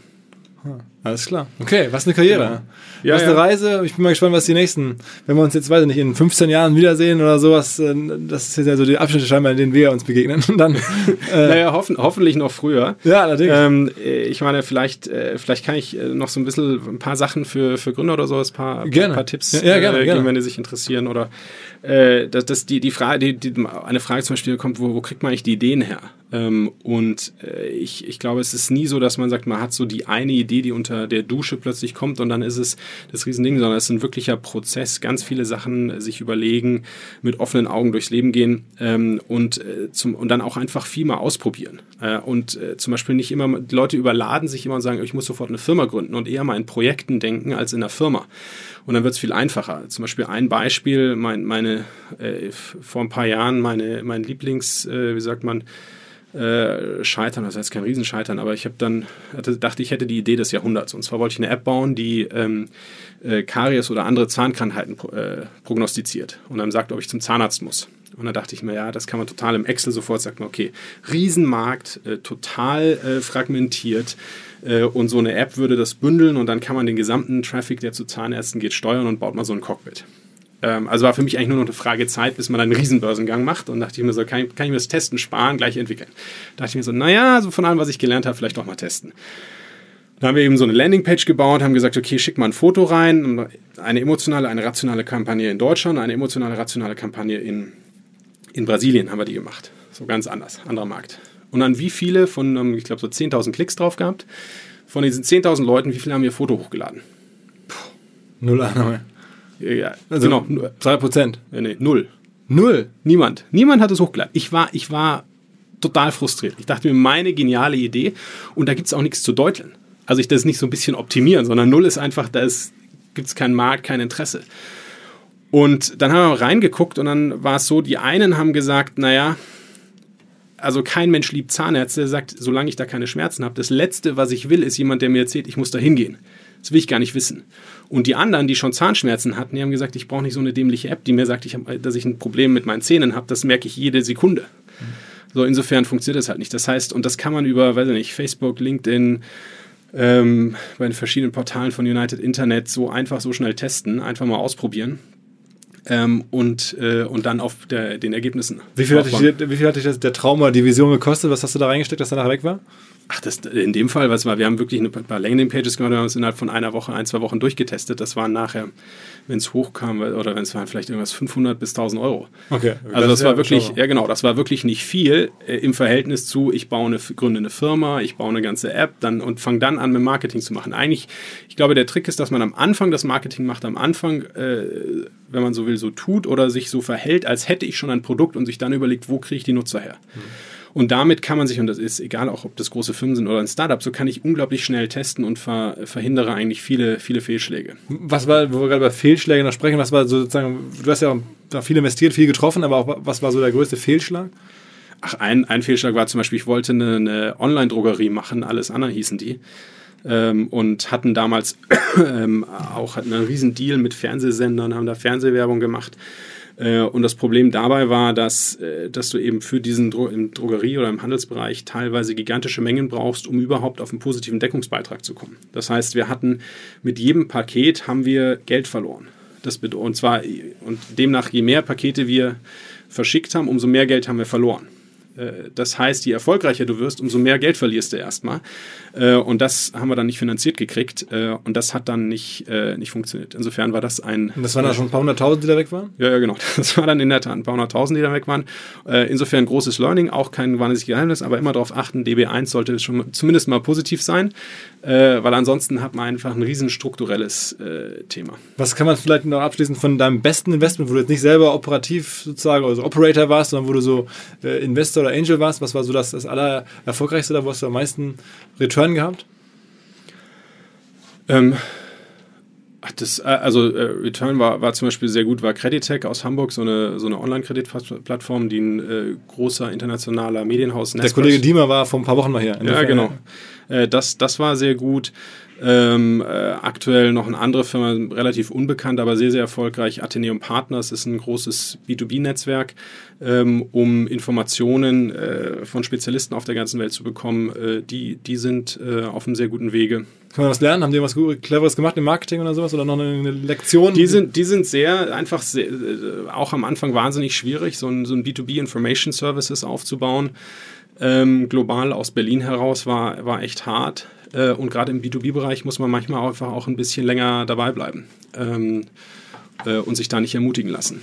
Ah, alles klar. Okay, was eine Karriere. Ja, was eine ja. Reise. Ich bin mal gespannt, was die nächsten, wenn wir uns jetzt, weiß ich nicht, in 15 Jahren wiedersehen oder sowas, äh, das ist ja so die Abschnitte scheinbar, in denen wir uns begegnen. Und dann, äh, naja, hoffen, hoffentlich noch früher. Ja, allerdings. Ähm, ich meine, vielleicht, äh, vielleicht kann ich äh, noch so ein bisschen ein paar Sachen für, für Gründer oder so, ein paar, gerne. paar Tipps ja, gerne, äh, geben, wenn die sich interessieren. Oder äh, dass, dass die, die Frage, die, die, eine Frage zum Beispiel kommt, wo, wo kriegt man eigentlich die Ideen her? Ähm, und äh, ich, ich glaube, es ist nie so, dass man sagt, man hat so die eine Idee, die unter der Dusche plötzlich kommt und dann ist es das Riesending, sondern es ist ein wirklicher Prozess, ganz viele Sachen sich überlegen, mit offenen Augen durchs Leben gehen ähm, und, äh, zum, und dann auch einfach viel mal ausprobieren. Äh, und äh, zum Beispiel nicht immer, die Leute überladen sich immer und sagen, ich muss sofort eine Firma gründen und eher mal in Projekten denken als in einer Firma. Und dann wird es viel einfacher. Zum Beispiel ein Beispiel, mein, meine, äh, vor ein paar Jahren meine, mein Lieblings, äh, wie sagt man, äh, Scheitern, das heißt kein Riesenscheitern, aber ich habe dann, hatte, dachte, ich hätte die Idee des Jahrhunderts. Und zwar wollte ich eine App bauen, die ähm, äh, Karies oder andere Zahnkrankheiten äh, prognostiziert und dann sagt, ob ich zum Zahnarzt muss. Und dann dachte ich mir, ja, das kann man total im Excel sofort sagen, okay, Riesenmarkt, äh, total äh, fragmentiert äh, und so eine App würde das bündeln und dann kann man den gesamten Traffic, der zu Zahnärzten geht, steuern und baut mal so ein Cockpit. Ähm, also war für mich eigentlich nur noch eine Frage Zeit, bis man einen Riesenbörsengang macht und dachte ich mir so, kann ich, kann ich mir das Testen sparen, gleich entwickeln. Da dachte ich mir so, naja, so von allem, was ich gelernt habe, vielleicht doch mal testen. Da haben wir eben so eine Landingpage gebaut, haben gesagt, okay, schick mal ein Foto rein, eine emotionale, eine rationale Kampagne in Deutschland, eine emotionale, rationale Kampagne in in Brasilien haben wir die gemacht. So ganz anders, anderer Markt. Und dann wie viele von, ähm, ich glaube, so 10.000 Klicks drauf gehabt. Von diesen 10.000 Leuten, wie viele haben ihr Foto hochgeladen? Puh, null Annahme. Ja, also genau. Drei Prozent. Ja, nee, null. Null? Niemand. Niemand hat es hochgeladen. Ich war, ich war total frustriert. Ich dachte mir, meine geniale Idee. Und da gibt es auch nichts zu deuteln. Also ich das nicht so ein bisschen optimieren, sondern null ist einfach, da gibt es keinen Markt, kein Interesse. Und dann haben wir reingeguckt und dann war es so, die einen haben gesagt, naja, also kein Mensch liebt Zahnärzte, der sagt, solange ich da keine Schmerzen habe, das Letzte, was ich will, ist jemand, der mir erzählt, ich muss da hingehen. Das will ich gar nicht wissen. Und die anderen, die schon Zahnschmerzen hatten, die haben gesagt, ich brauche nicht so eine dämliche App, die mir sagt, ich hab, dass ich ein Problem mit meinen Zähnen habe. Das merke ich jede Sekunde. So, insofern funktioniert das halt nicht. Das heißt, und das kann man über, weiß ich nicht, Facebook, LinkedIn, ähm, bei den verschiedenen Portalen von United Internet so einfach, so schnell testen, einfach mal ausprobieren ähm, und, äh, und dann auf der, den Ergebnissen. Wie viel, hat dich, wie viel hat dich das, der Trauma, die Vision gekostet? Was hast du da reingesteckt, dass er nachher weg war? Ach, das, in dem Fall, was war, wir haben wirklich ein paar Landing-Pages gemacht, wir haben es innerhalb von einer Woche, ein, zwei Wochen durchgetestet. Das waren nachher, wenn es hochkam, oder wenn es waren vielleicht irgendwas 500 bis 1000 Euro. Okay. Also das, das war ja wirklich, ja genau, das war wirklich nicht viel äh, im Verhältnis zu, ich baue eine, gründe eine Firma, ich baue eine ganze App dann, und fange dann an mit Marketing zu machen. Eigentlich, ich glaube, der Trick ist, dass man am Anfang das Marketing macht, am Anfang, äh, wenn man so will, so tut oder sich so verhält, als hätte ich schon ein Produkt und sich dann überlegt, wo kriege ich die Nutzer her. Mhm. Und damit kann man sich, und das ist egal auch, ob das große Firmen sind oder ein Startup, so kann ich unglaublich schnell testen und ver, verhindere eigentlich viele, viele Fehlschläge. Was war, wo wir gerade über Fehlschläge noch sprechen, was war sozusagen, du hast ja viel investiert, viel getroffen, aber auch was war so der größte Fehlschlag? Ach, ein, ein Fehlschlag war zum Beispiel, ich wollte eine, eine Online-Drogerie machen, alles andere hießen die. Ähm, und hatten damals ähm, auch hatten einen riesen Deal mit Fernsehsendern, haben da Fernsehwerbung gemacht und das Problem dabei war, dass, äh, dass du eben für diesen Dro im Drogerie- oder im Handelsbereich teilweise gigantische Mengen brauchst, um überhaupt auf einen positiven Deckungsbeitrag zu kommen. Das heißt, wir hatten mit jedem Paket haben wir Geld verloren. Das und zwar und demnach je mehr Pakete wir verschickt haben, umso mehr Geld haben wir verloren. Äh, das heißt, je erfolgreicher du wirst, umso mehr Geld verlierst du erstmal. Äh, und das haben wir dann nicht finanziert gekriegt. Äh, und das hat dann nicht, nicht funktioniert. Insofern war das ein. Und das waren dann schon ein paar hunderttausend, die da weg waren? Ja, ja, genau. Das war dann in der Tat ein paar hunderttausend, die da weg waren. Insofern großes Learning, auch kein wahnsinniges Geheimnis, aber immer darauf achten, DB1 sollte schon zumindest mal positiv sein, weil ansonsten hat man einfach ein riesen strukturelles Thema. Was kann man vielleicht noch abschließend von deinem besten Investment, wo du jetzt nicht selber operativ sozusagen, also Operator warst, sondern wo du so Investor oder Angel warst? Was war so das, das aller erfolgreichste da, wo hast du am meisten Return gehabt? Ähm, das, äh, also äh, Return war, war zum Beispiel sehr gut, war Creditech aus Hamburg, so eine, so eine Online-Kreditplattform, die ein äh, großer internationaler Medienhaus Der Kollege Diemer war vor ein paar Wochen mal hier. Ja, genau. Äh, das, das war sehr gut. Ähm, äh, aktuell noch eine andere Firma, relativ unbekannt, aber sehr, sehr erfolgreich. Atheneum Partners ist ein großes B2B-Netzwerk, ähm, um Informationen äh, von Spezialisten auf der ganzen Welt zu bekommen. Äh, die, die sind äh, auf einem sehr guten Wege. Kann man was lernen? Haben die was Cleveres gemacht im Marketing oder sowas? Oder noch eine Lektion? Die sind, die sind sehr, einfach sehr, äh, auch am Anfang wahnsinnig schwierig, so ein, so ein B2B Information Services aufzubauen. Ähm, global aus Berlin heraus war, war echt hart. Äh, und gerade im B2B-Bereich muss man manchmal einfach auch ein bisschen länger dabei bleiben ähm, äh, und sich da nicht ermutigen lassen.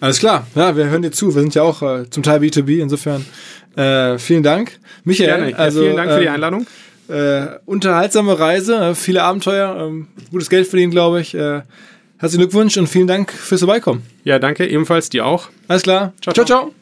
Alles klar, ja, wir hören dir zu. Wir sind ja auch äh, zum Teil B2B, insofern äh, vielen Dank. Michael, Gerne. Also, ja, vielen Dank für die ähm, Einladung. Äh, unterhaltsame Reise, äh, viele Abenteuer, ähm, gutes Geld verdienen, glaube ich. herzlichen Glückwunsch und vielen Dank fürs Vorbeikommen. Ja, danke, ebenfalls dir auch. Alles klar. ciao. ciao. ciao.